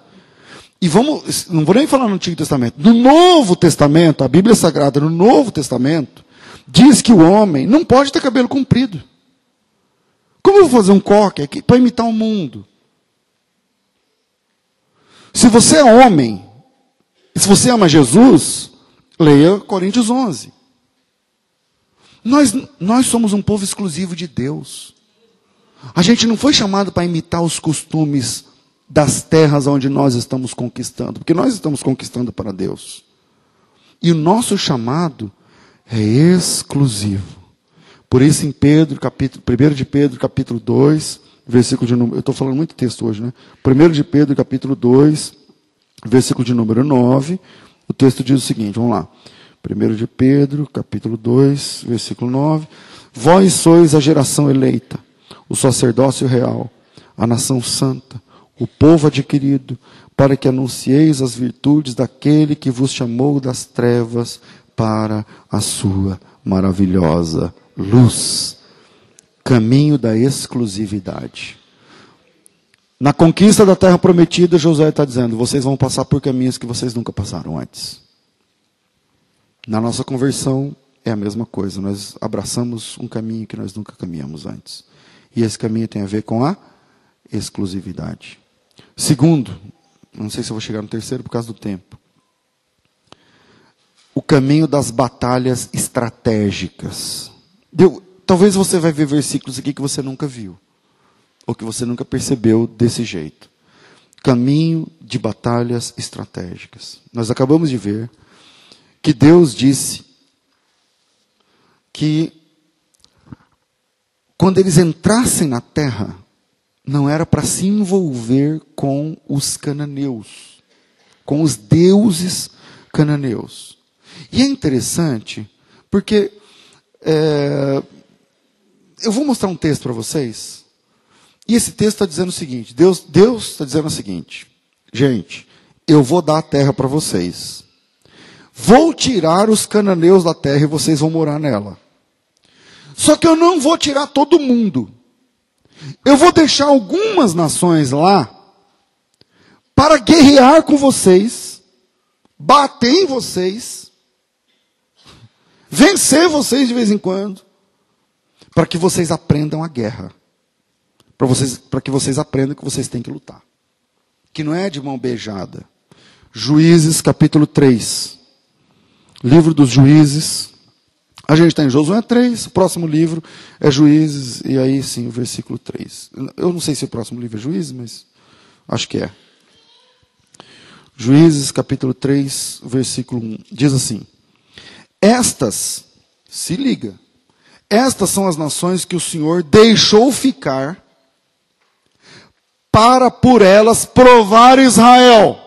e vamos, não vou nem falar no Antigo Testamento, no Novo Testamento, a Bíblia sagrada no Novo Testamento, diz que o homem não pode ter cabelo comprido. Como eu vou fazer um coque aqui para imitar o mundo? Se você é homem, se você ama Jesus, leia Coríntios 11. Nós, nós somos um povo exclusivo de Deus. A gente não foi chamado para imitar os costumes das terras onde nós estamos conquistando, porque nós estamos conquistando para Deus. E o nosso chamado é exclusivo. Por isso em Pedro, capítulo, 1 de Pedro, capítulo 2, versículo de número. Eu estou falando muito texto hoje, né? 1 de Pedro, capítulo 2, versículo de número 9. O texto diz o seguinte: vamos lá. 1 de Pedro, capítulo 2, versículo 9. Vós sois a geração eleita, o sacerdócio real, a nação santa, o povo adquirido, para que anuncieis as virtudes daquele que vos chamou das trevas para a sua maravilhosa luz caminho da exclusividade. Na conquista da terra prometida, José está dizendo: vocês vão passar por caminhos que vocês nunca passaram antes. Na nossa conversão é a mesma coisa. Nós abraçamos um caminho que nós nunca caminhamos antes. E esse caminho tem a ver com a exclusividade. Segundo, não sei se eu vou chegar no terceiro por causa do tempo. O caminho das batalhas estratégicas. Deu, Talvez você vai ver versículos aqui que você nunca viu, ou que você nunca percebeu desse jeito. Caminho de batalhas estratégicas. Nós acabamos de ver que Deus disse que quando eles entrassem na terra, não era para se envolver com os cananeus, com os deuses cananeus. E é interessante Porque é, eu vou mostrar um texto para vocês. E esse texto está dizendo o seguinte: Deus está dizendo o seguinte, gente, eu vou dar a terra para vocês. Vou tirar os cananeus da terra e vocês vão morar nela. Só que eu não vou tirar todo mundo. Eu vou deixar algumas nações lá para guerrear com vocês, bater em vocês, vencer vocês de vez em quando, para que vocês aprendam a guerra. Para vocês, para que vocês aprendam que vocês têm que lutar. Que não é de mão beijada. Juízes capítulo 3. Livro dos Juízes. A gente está em Josué 3, o próximo livro é Juízes, e aí sim, o versículo 3. Eu não sei se o próximo livro é Juízes, mas acho que é. Juízes capítulo 3, versículo 1. Diz assim: Estas, se liga, estas são as nações que o Senhor deixou ficar para por elas provar Israel.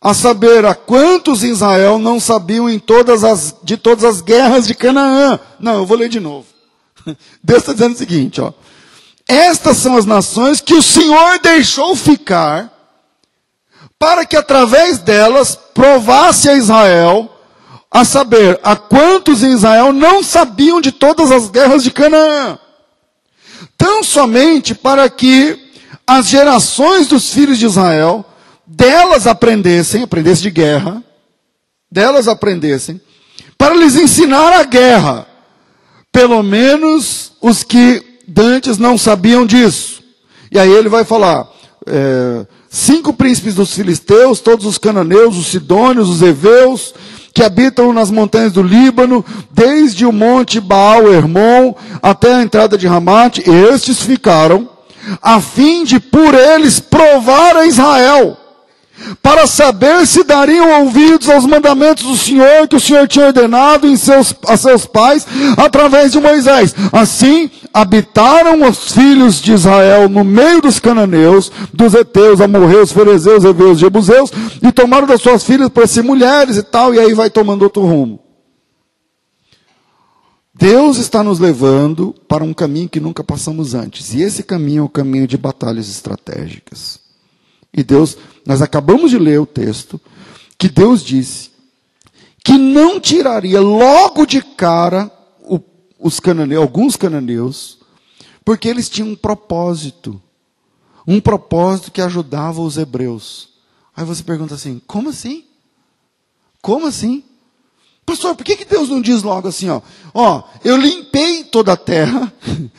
A saber, a quantos Israel não sabiam em todas as, de todas as guerras de Canaã. Não, eu vou ler de novo. [LAUGHS] Deus está dizendo o seguinte, ó. Estas são as nações que o Senhor deixou ficar para que através delas provasse a Israel, a saber, a quantos em Israel não sabiam de todas as guerras de Canaã. Tão somente para que as gerações dos filhos de Israel delas aprendessem, aprendessem de guerra, delas aprendessem, para lhes ensinar a guerra, pelo menos os que dantes não sabiam disso. E aí ele vai falar, é, cinco príncipes dos filisteus, todos os cananeus, os sidônios, os heveus, que habitam nas montanhas do Líbano, desde o monte Baal Hermon até a entrada de Ramate, estes ficaram, a fim de por eles provar a Israel, para saber se dariam ouvidos aos mandamentos do Senhor que o Senhor tinha ordenado em seus, a seus pais através de Moisés. Assim, habitaram os filhos de Israel no meio dos cananeus, dos heteus, amorreus, ferezeus, heveus, jebuseus, e tomaram das suas filhas para ser mulheres e tal, e aí vai tomando outro rumo. Deus está nos levando para um caminho que nunca passamos antes. E esse caminho é o caminho de batalhas estratégicas. E Deus, nós acabamos de ler o texto, que Deus disse que não tiraria logo de cara os cananeus, alguns cananeus, porque eles tinham um propósito. Um propósito que ajudava os hebreus. Aí você pergunta assim: como assim? Como assim? Pastor, por que, que Deus não diz logo assim, ó? Ó, eu limpei toda a terra, [LAUGHS]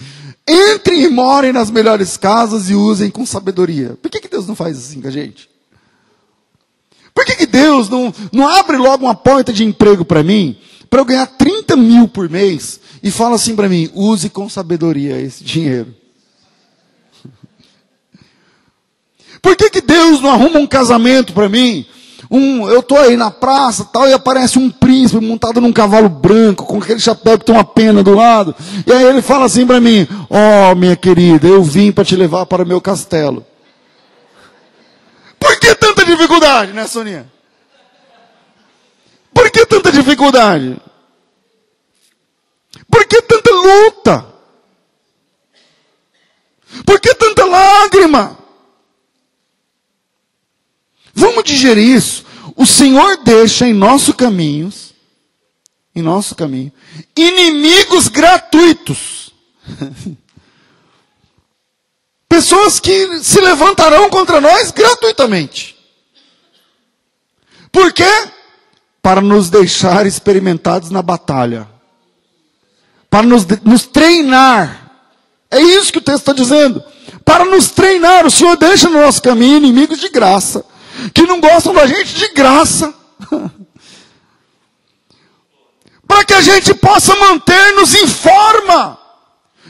entrem e morem nas melhores casas e usem com sabedoria. Por que, que Deus não faz assim com a gente? Por que, que Deus não, não abre logo uma porta de emprego para mim, para eu ganhar 30 mil por mês, e fala assim para mim, use com sabedoria esse dinheiro? [LAUGHS] Por que, que Deus não arruma um casamento para mim, um, eu estou aí na praça tal, e aparece um príncipe montado num cavalo branco, com aquele chapéu que tem uma pena do lado. E aí ele fala assim para mim: Ó, oh, minha querida, eu vim para te levar para o meu castelo. Por que tanta dificuldade, né, Soninha? Por que tanta dificuldade? Por que tanta luta? Por que tanta lágrima? Vamos digerir isso. O Senhor deixa em nosso caminho, em nosso caminho, inimigos gratuitos. [LAUGHS] Pessoas que se levantarão contra nós gratuitamente. Por quê? Para nos deixar experimentados na batalha. Para nos, nos treinar. É isso que o texto está dizendo. Para nos treinar, o Senhor deixa no nosso caminho inimigos de graça que não gostam da gente de graça. [LAUGHS] Para que a gente possa manter-nos em forma.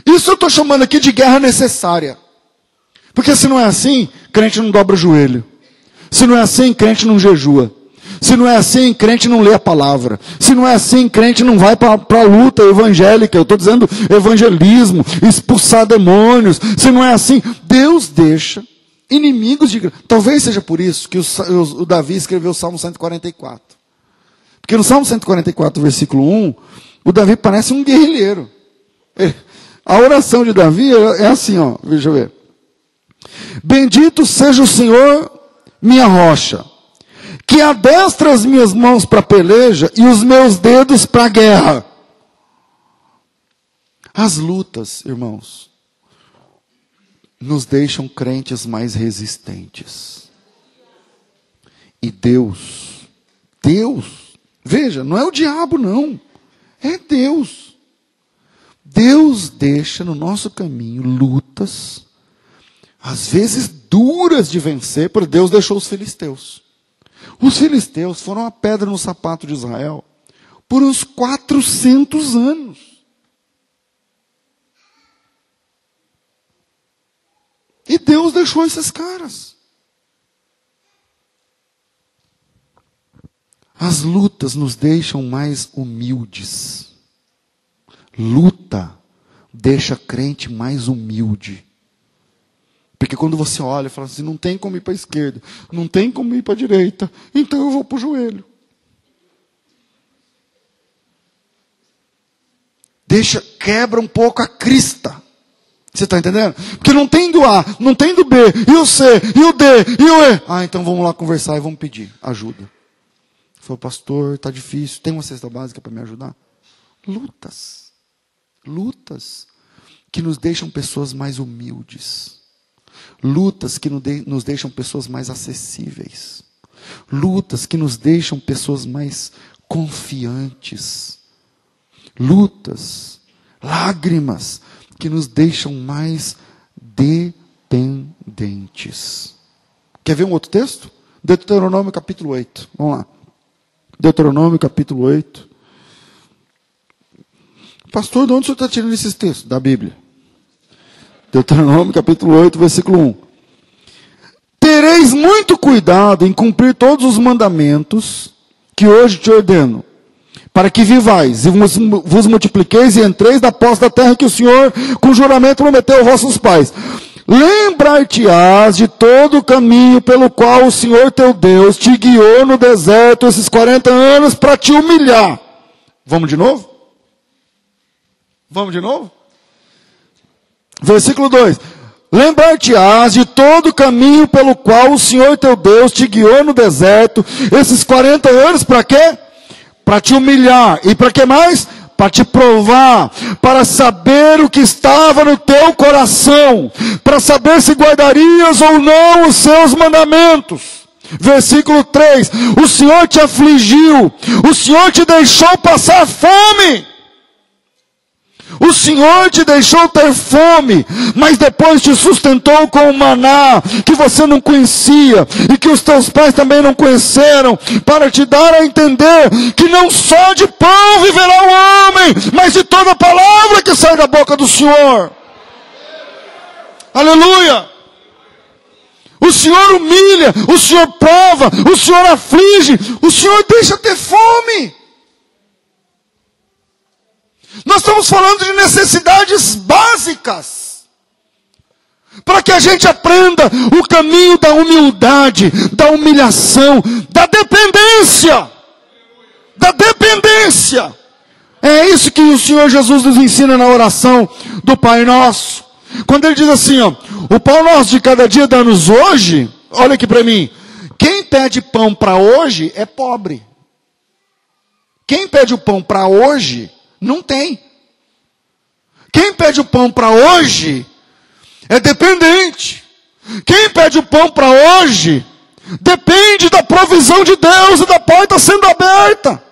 Isso eu estou chamando aqui de guerra necessária. Porque se não é assim, crente não dobra o joelho. Se não é assim, crente não jejua. Se não é assim, crente não lê a palavra. Se não é assim, crente não vai para a luta evangélica. Eu estou dizendo evangelismo, expulsar demônios. Se não é assim, Deus deixa inimigos de Talvez seja por isso que o, o, Davi escreveu o Salmo 144. Porque no Salmo 144, versículo 1, o Davi parece um guerrilheiro. A oração de Davi é assim, ó, deixa eu ver. Bendito seja o Senhor, minha rocha, que adestra as minhas mãos para peleja e os meus dedos para a guerra. As lutas, irmãos, nos deixam crentes mais resistentes. E Deus, Deus, veja, não é o diabo, não, é Deus. Deus deixa no nosso caminho lutas, às vezes duras de vencer, porque Deus deixou os filisteus. Os filisteus foram a pedra no sapato de Israel por uns 400 anos. E Deus deixou esses caras. As lutas nos deixam mais humildes. Luta deixa crente mais humilde. Porque quando você olha e fala assim, não tem como ir para a esquerda, não tem como ir para a direita, então eu vou para o joelho. Deixa, quebra um pouco a crista. Você está entendendo? Porque não tem do A, não tem do B, e o C, e o D, e o E. Ah, então vamos lá conversar e vamos pedir ajuda. Falou, pastor, está difícil, tem uma cesta básica para me ajudar? Lutas. Lutas que nos deixam pessoas mais humildes. Lutas que nos deixam pessoas mais acessíveis. Lutas que nos deixam pessoas mais confiantes. Lutas, lágrimas que nos deixam mais dependentes. Quer ver um outro texto? Deuteronômio capítulo 8. Vamos lá. Deuteronômio capítulo 8. Pastor, de onde o senhor está tirando esses textos? Da Bíblia. Deuteronômio capítulo 8, versículo 1. Tereis muito cuidado em cumprir todos os mandamentos que hoje te ordeno, para que vivais e vos multipliqueis e entreis na posse da terra que o Senhor, com juramento, prometeu aos vossos pais. Lembrar-te-ás de todo o caminho pelo qual o Senhor teu Deus te guiou no deserto esses 40 anos para te humilhar. Vamos de novo? Vamos de novo? Versículo 2: Lembrar-te-ás de todo o caminho pelo qual o Senhor teu Deus te guiou no deserto esses 40 anos para quê? para te humilhar. E para que mais? Para te provar, para saber o que estava no teu coração, para saber se guardarias ou não os seus mandamentos. Versículo 3: O Senhor te afligiu, o Senhor te deixou passar fome. O Senhor te deixou ter fome, mas depois te sustentou com o maná que você não conhecia e que os teus pais também não conheceram, para te dar a entender que não só de pão viverá o homem, mas de toda palavra que sai da boca do Senhor. Aleluia! O Senhor humilha, o Senhor prova, o Senhor aflige, o Senhor deixa ter fome. Nós estamos falando de necessidades básicas. Para que a gente aprenda o caminho da humildade, da humilhação, da dependência. Da dependência. É isso que o Senhor Jesus nos ensina na oração do Pai Nosso. Quando ele diz assim, ó, o pão nosso de cada dia dá-nos hoje, olha aqui para mim. Quem pede pão para hoje é pobre. Quem pede o pão para hoje não tem. Quem pede o pão para hoje é dependente. Quem pede o pão para hoje depende da provisão de Deus e da porta sendo aberta.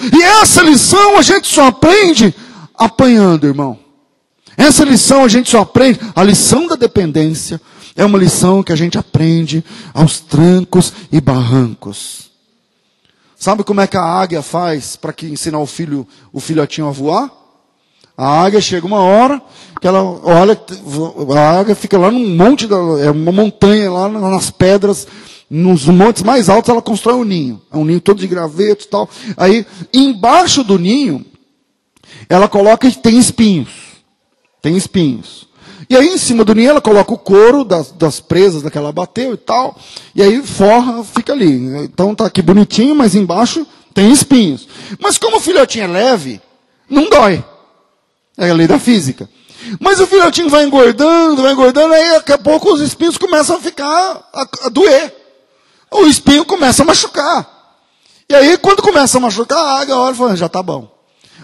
E essa lição a gente só aprende apanhando, irmão. Essa lição a gente só aprende, a lição da dependência é uma lição que a gente aprende aos trancos e barrancos. Sabe como é que a águia faz para que ensinar o filho, o filhotinho a voar? A águia chega uma hora que ela olha, a águia fica lá num monte, é uma montanha lá nas pedras, nos montes mais altos ela constrói um ninho. É um ninho todo de gravetos e tal. Aí, embaixo do ninho, ela coloca tem espinhos. Tem espinhos. E aí, em cima do ninho, ela coloca o couro das, das presas daquela bateu e tal. E aí, forra, fica ali. Então, tá aqui bonitinho, mas embaixo tem espinhos. Mas como o filhotinho é leve, não dói. É a lei da física. Mas o filhotinho vai engordando, vai engordando, aí daqui a pouco os espinhos começam a ficar, a, a doer. O espinho começa a machucar. E aí, quando começa a machucar, a águia olha e fala, já tá bom.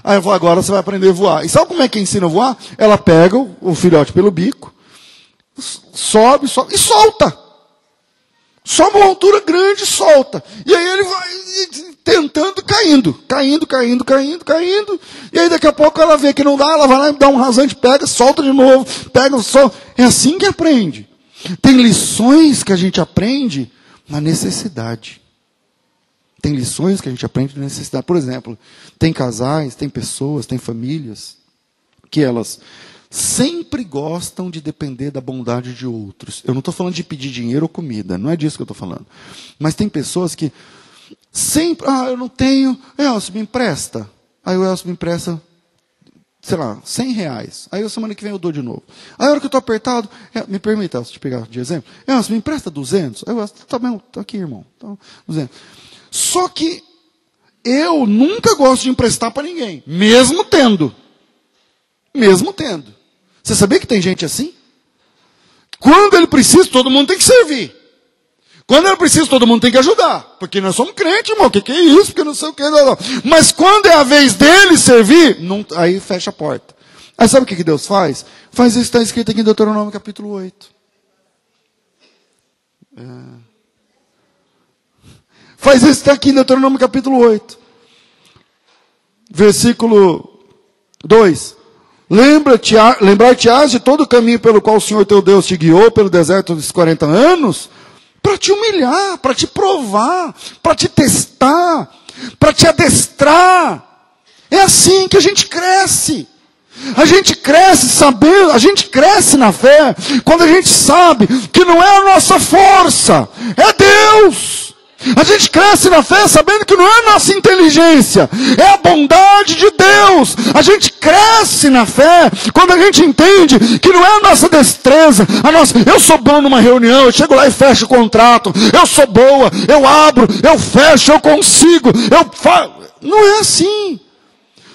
Aí eu falo, agora você vai aprender a voar. E sabe como é que ensina a voar? Ela pega o filhote pelo bico, sobe, sobe e solta. Sobe uma altura grande e solta. E aí ele vai tentando, caindo, caindo, caindo, caindo, caindo. E aí daqui a pouco ela vê que não dá, ela vai lá e dá um rasante, pega, solta de novo, pega, solta. É assim que aprende. Tem lições que a gente aprende na necessidade. Tem lições que a gente aprende na necessidade. Por exemplo, tem casais, tem pessoas, tem famílias que elas sempre gostam de depender da bondade de outros. Eu não estou falando de pedir dinheiro ou comida, não é disso que eu estou falando. Mas tem pessoas que sempre, ah, eu não tenho, Elcio, me empresta. Aí o Elcio me empresta, sei lá, 100 reais. Aí a semana que vem eu dou de novo. Aí a hora que eu estou apertado, é, me permita, Elcio, te pegar de exemplo. Elcio, me empresta 200. Aí eu, tá bem, tá aqui, irmão. Então, 200. Só que eu nunca gosto de emprestar para ninguém, mesmo tendo. Mesmo tendo. Você sabia que tem gente assim? Quando ele precisa, todo mundo tem que servir. Quando ele precisa, todo mundo tem que ajudar. Porque nós somos crentes, irmão. O que, que, é isso? Porque não sei o que. Não, não. Mas quando é a vez dele servir, não, aí fecha a porta. Aí sabe o que, que Deus faz? Faz isso que está escrito aqui em Deuteronômio capítulo 8. É. Faz isso está aqui Deuteronômio capítulo 8. Versículo 2. Lembra-te, lembrar-te-ás de todo o caminho pelo qual o Senhor teu Deus te guiou pelo deserto desses 40 anos, para te humilhar, para te provar, para te testar, para te adestrar. É assim que a gente cresce. A gente cresce sabendo, a gente cresce na fé quando a gente sabe que não é a nossa força, é Deus. A gente cresce na fé sabendo que não é a nossa inteligência, é a bondade de Deus. A gente cresce na fé quando a gente entende que não é a nossa destreza, a nossa, eu sou bom numa reunião, eu chego lá e fecho o contrato, eu sou boa, eu abro, eu fecho, eu consigo, eu. Não é assim.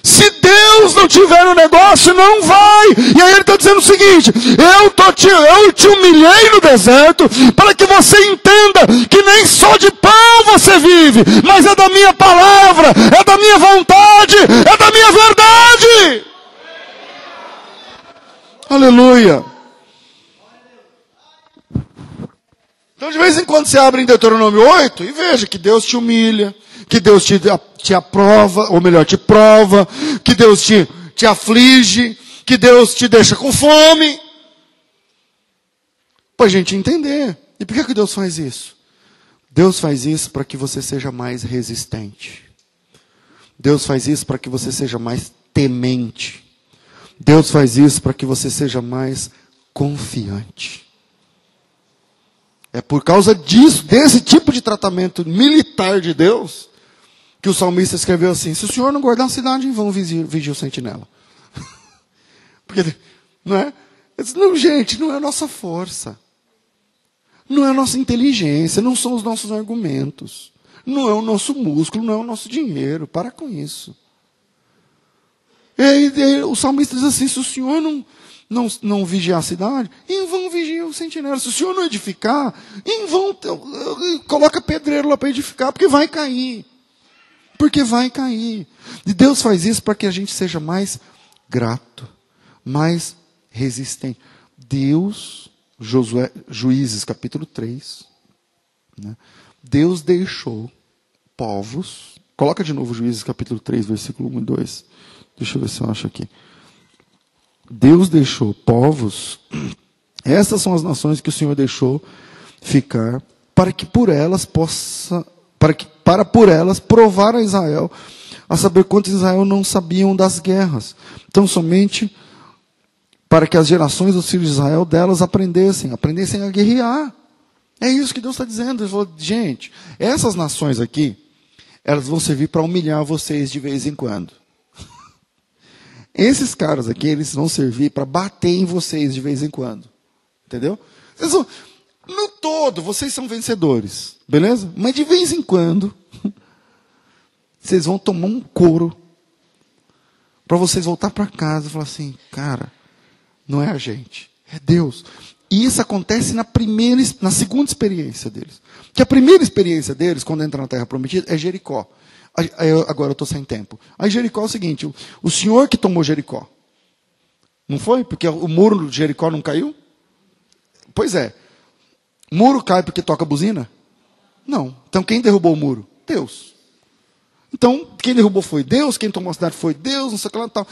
Se Deus não tiver no negócio, não vai. E aí ele está dizendo o seguinte: eu, tô te, eu te humilhei no deserto para que você entenda que nem só de pão você vive, mas é da minha palavra, é da minha vontade, é da minha verdade. Aleluia. Então, de vez em quando você abre em Deuteronômio 8 e veja que Deus te humilha, que Deus te, te aprova, ou melhor, te prova, que Deus te, te aflige, que Deus te deixa com fome. Para a gente entender. E por que, que Deus faz isso? Deus faz isso para que você seja mais resistente. Deus faz isso para que você seja mais temente. Deus faz isso para que você seja mais confiante. É por causa disso, desse tipo de tratamento militar de Deus, que o salmista escreveu assim: se o senhor não guardar a cidade, vão vigiar o sentinela. [LAUGHS] Porque, não é? Disse, não, gente, não é a nossa força. Não é a nossa inteligência, não são os nossos argumentos. Não é o nosso músculo, não é o nosso dinheiro. Para com isso. E aí, o salmista diz assim: se o senhor não, não, não vigiar a cidade, em vão vigia o sentinela. Se o senhor não edificar, em vão coloca pedreiro lá para edificar, porque vai cair porque vai cair. E Deus faz isso para que a gente seja mais grato, mais resistente. Deus, Josué, Juízes capítulo 3, né? Deus deixou povos, coloca de novo Juízes capítulo 3, versículo 1 e 2. Deixa eu ver se eu acho aqui. Deus deixou povos, [CLEARS THROAT] essas são as nações que o Senhor deixou ficar, para que por elas possa para, que, para por elas provar a Israel, a saber quantos Israel não sabiam das guerras. Então, somente para que as gerações dos filhos de Israel delas aprendessem, aprendessem a guerrear. É isso que Deus está dizendo. Ele falou, gente, essas nações aqui, elas vão servir para humilhar vocês de vez em quando. Esses caras aqui, eles vão servir para bater em vocês de vez em quando. Entendeu? No todo, vocês são vencedores. Beleza? Mas de vez em quando, [LAUGHS] vocês vão tomar um couro para vocês voltar para casa e falar assim, cara, não é a gente, é Deus. E isso acontece na primeira, na segunda experiência deles. Que a primeira experiência deles, quando entram na Terra Prometida, é Jericó. Agora eu estou sem tempo. Aí Jericó é o seguinte: o senhor que tomou Jericó. Não foi? Porque o muro de Jericó não caiu? Pois é. Muro cai porque toca buzina? Não. Então quem derrubou o muro? Deus. Então, quem derrubou foi Deus, quem tomou a cidade foi Deus, não sei o que lá tal.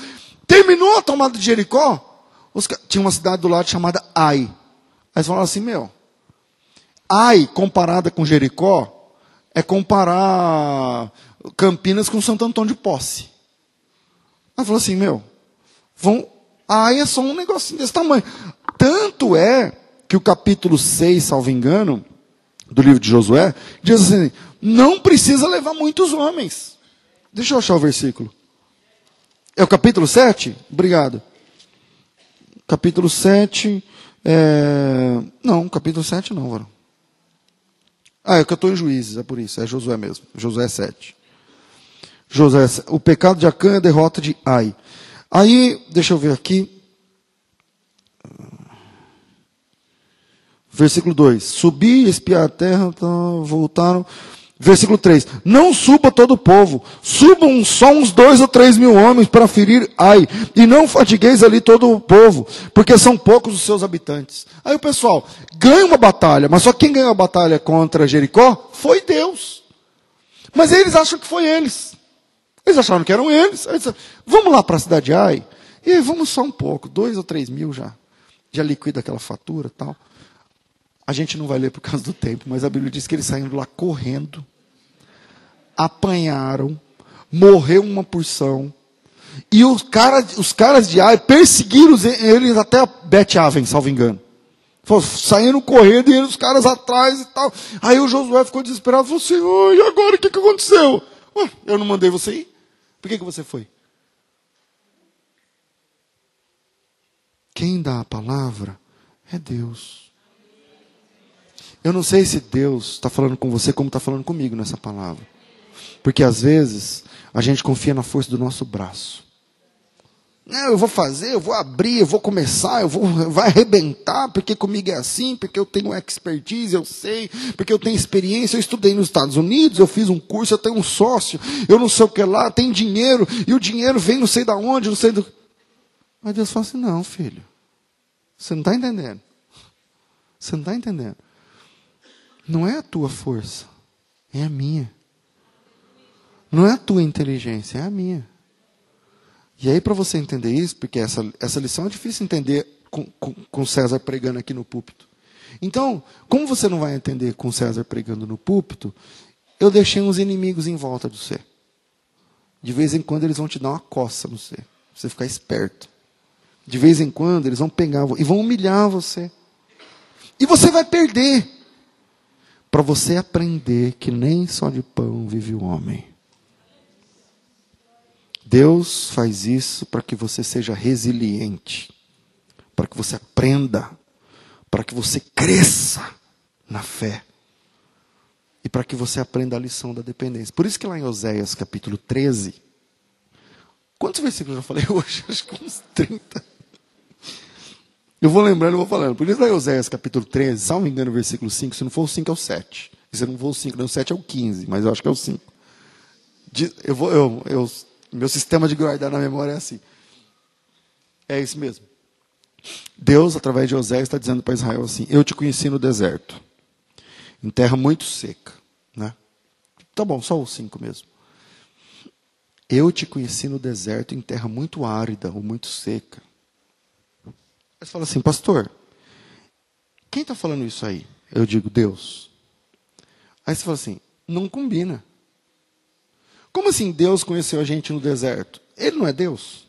Terminou a tomada de Jericó, os, tinha uma cidade do lado chamada Ai. Aí eles falaram assim, meu, Ai, comparada com Jericó, é comparar Campinas com Santo Antônio de Posse. Ela falou assim, meu, vão, Ai é só um negocinho desse tamanho. Tanto é que o capítulo 6, salvo engano, do livro de Josué, diz assim, não precisa levar muitos homens. Deixa eu achar o versículo. É o capítulo 7? Obrigado. Capítulo 7. É... Não, capítulo 7 não, varão. Ah, é que eu estou em juízes, é por isso, é Josué mesmo. Josué 7. Josué, o pecado de Acã é a derrota de Ai. Aí, deixa eu ver aqui. Versículo 2: Subi, espiar a terra, tá, voltaram. Versículo 3: Não suba todo o povo, subam só uns dois ou três mil homens para ferir Ai, e não fatigueis ali todo o povo, porque são poucos os seus habitantes. Aí o pessoal ganha uma batalha, mas só quem ganhou a batalha contra Jericó foi Deus. Mas eles acham que foi eles. Eles acharam que eram eles. eles vamos lá para a cidade de Ai, e vamos só um pouco, dois ou três mil já. Já liquida aquela fatura tal. A gente não vai ler por causa do tempo, mas a Bíblia diz que eles saíram lá correndo, apanharam, morreu uma porção, e os, cara, os caras de Ai perseguiram eles até Bet-Aven, salvo engano. Saindo correndo e os caras atrás e tal. Aí o Josué ficou desesperado, falou assim, e agora o que, que aconteceu? Ué, eu não mandei você ir? Por que, que você foi? Quem dá a palavra é Deus. Eu não sei se Deus está falando com você como está falando comigo nessa palavra. Porque às vezes a gente confia na força do nosso braço. Não, eu vou fazer, eu vou abrir, eu vou começar, eu vou [LAUGHS] vai arrebentar, porque comigo é assim, porque eu tenho expertise, eu sei, porque eu tenho experiência, eu estudei nos Estados Unidos, eu fiz um curso, eu tenho um sócio, eu não sei o que lá, tem dinheiro, e o dinheiro vem não sei da onde, não sei do. Mas Deus fala assim: não, filho, você não está entendendo. Você não está entendendo. Não é a tua força, é a minha. Não é a tua inteligência, é a minha. E aí, para você entender isso, porque essa, essa lição é difícil entender com, com, com César pregando aqui no púlpito. Então, como você não vai entender com César pregando no púlpito, eu deixei uns inimigos em volta do você. De vez em quando eles vão te dar uma coça no você. Você ficar esperto. De vez em quando eles vão pegar e vão humilhar você. E você vai perder para você aprender que nem só de pão vive o homem. Deus faz isso para que você seja resiliente, para que você aprenda, para que você cresça na fé e para que você aprenda a lição da dependência. Por isso que lá em Oséias capítulo 13, quantos versículos eu já falei [LAUGHS] hoje? Acho que uns 30. Eu vou lembrando, eu vou falando. Por isso lá em Oséias capítulo 13, salvo engano, versículo 5, se não for o 5 é o 7. Se não for o 5, não, o 7 é o 15, mas eu acho que é o 5. Eu vou, eu, eu, meu sistema de guardar na memória é assim. É isso mesmo. Deus, através de Oséias, está dizendo para Israel assim: Eu te conheci no deserto, em terra muito seca. Né? Tá bom, só o 5 mesmo. Eu te conheci no deserto, em terra muito árida ou muito seca. Você fala assim, pastor, quem está falando isso aí? Eu digo, Deus. Aí você fala assim, não combina. Como assim Deus conheceu a gente no deserto? Ele não é Deus?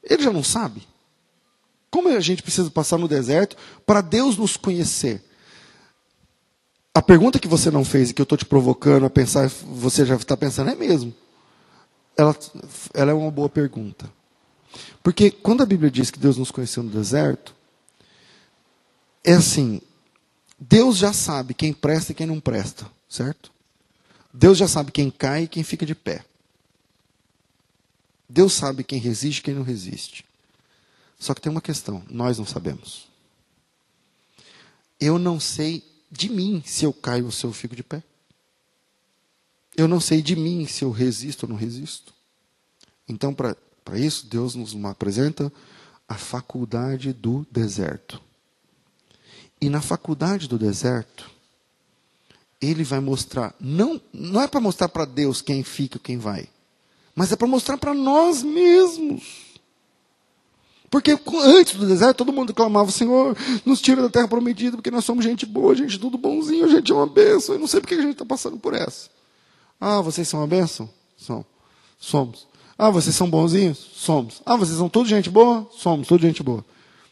Ele já não sabe? Como a gente precisa passar no deserto para Deus nos conhecer? A pergunta que você não fez e que eu estou te provocando a pensar, você já está pensando, é mesmo. ela, ela é uma boa pergunta. Porque quando a Bíblia diz que Deus nos conheceu no deserto, é assim: Deus já sabe quem presta e quem não presta, certo? Deus já sabe quem cai e quem fica de pé. Deus sabe quem resiste e quem não resiste. Só que tem uma questão: nós não sabemos. Eu não sei de mim se eu caio ou se eu fico de pé. Eu não sei de mim se eu resisto ou não resisto. Então, para isso, Deus nos apresenta a faculdade do deserto. E na faculdade do deserto, ele vai mostrar, não, não é para mostrar para Deus quem fica e quem vai, mas é para mostrar para nós mesmos. Porque antes do deserto, todo mundo clamava, Senhor, nos tira da terra prometida, porque nós somos gente boa, gente tudo bonzinho, gente é uma bênção. Eu não sei porque a gente está passando por essa. Ah, vocês são uma bênção? São. Somos. Ah, vocês são bonzinhos? Somos. Ah, vocês são tudo gente boa? Somos, tudo gente boa.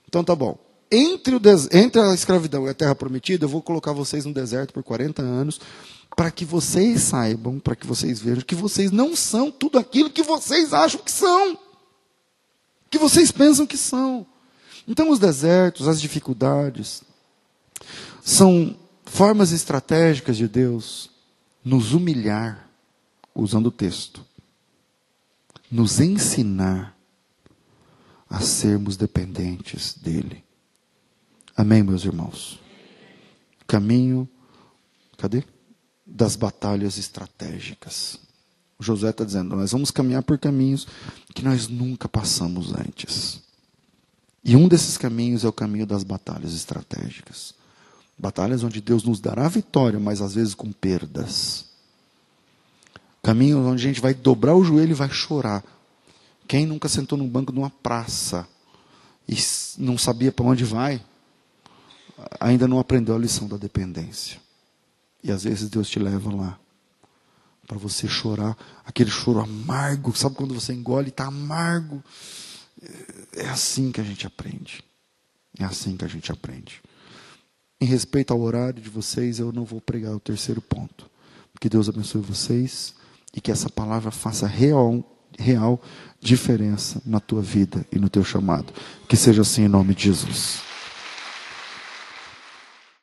Então tá bom. Entre, o entre a escravidão e a terra prometida, eu vou colocar vocês no deserto por 40 anos, para que vocês saibam, para que vocês vejam que vocês não são tudo aquilo que vocês acham que são. Que vocês pensam que são. Então, os desertos, as dificuldades, são formas estratégicas de Deus nos humilhar, usando o texto, nos ensinar a sermos dependentes dEle. Amém, meus irmãos? Caminho, cadê? Das batalhas estratégicas. O Josué está dizendo: nós vamos caminhar por caminhos que nós nunca passamos antes. E um desses caminhos é o caminho das batalhas estratégicas. Batalhas onde Deus nos dará vitória, mas às vezes com perdas. Caminho onde a gente vai dobrar o joelho e vai chorar. Quem nunca sentou num banco de uma praça e não sabia para onde vai, ainda não aprendeu a lição da dependência. E às vezes Deus te leva lá para você chorar, aquele choro amargo, sabe quando você engole e está amargo? É assim que a gente aprende. É assim que a gente aprende. Em respeito ao horário de vocês, eu não vou pregar o terceiro ponto. Que Deus abençoe vocês e que essa palavra faça real, real diferença na tua vida e no teu chamado. Que seja assim em nome de Jesus.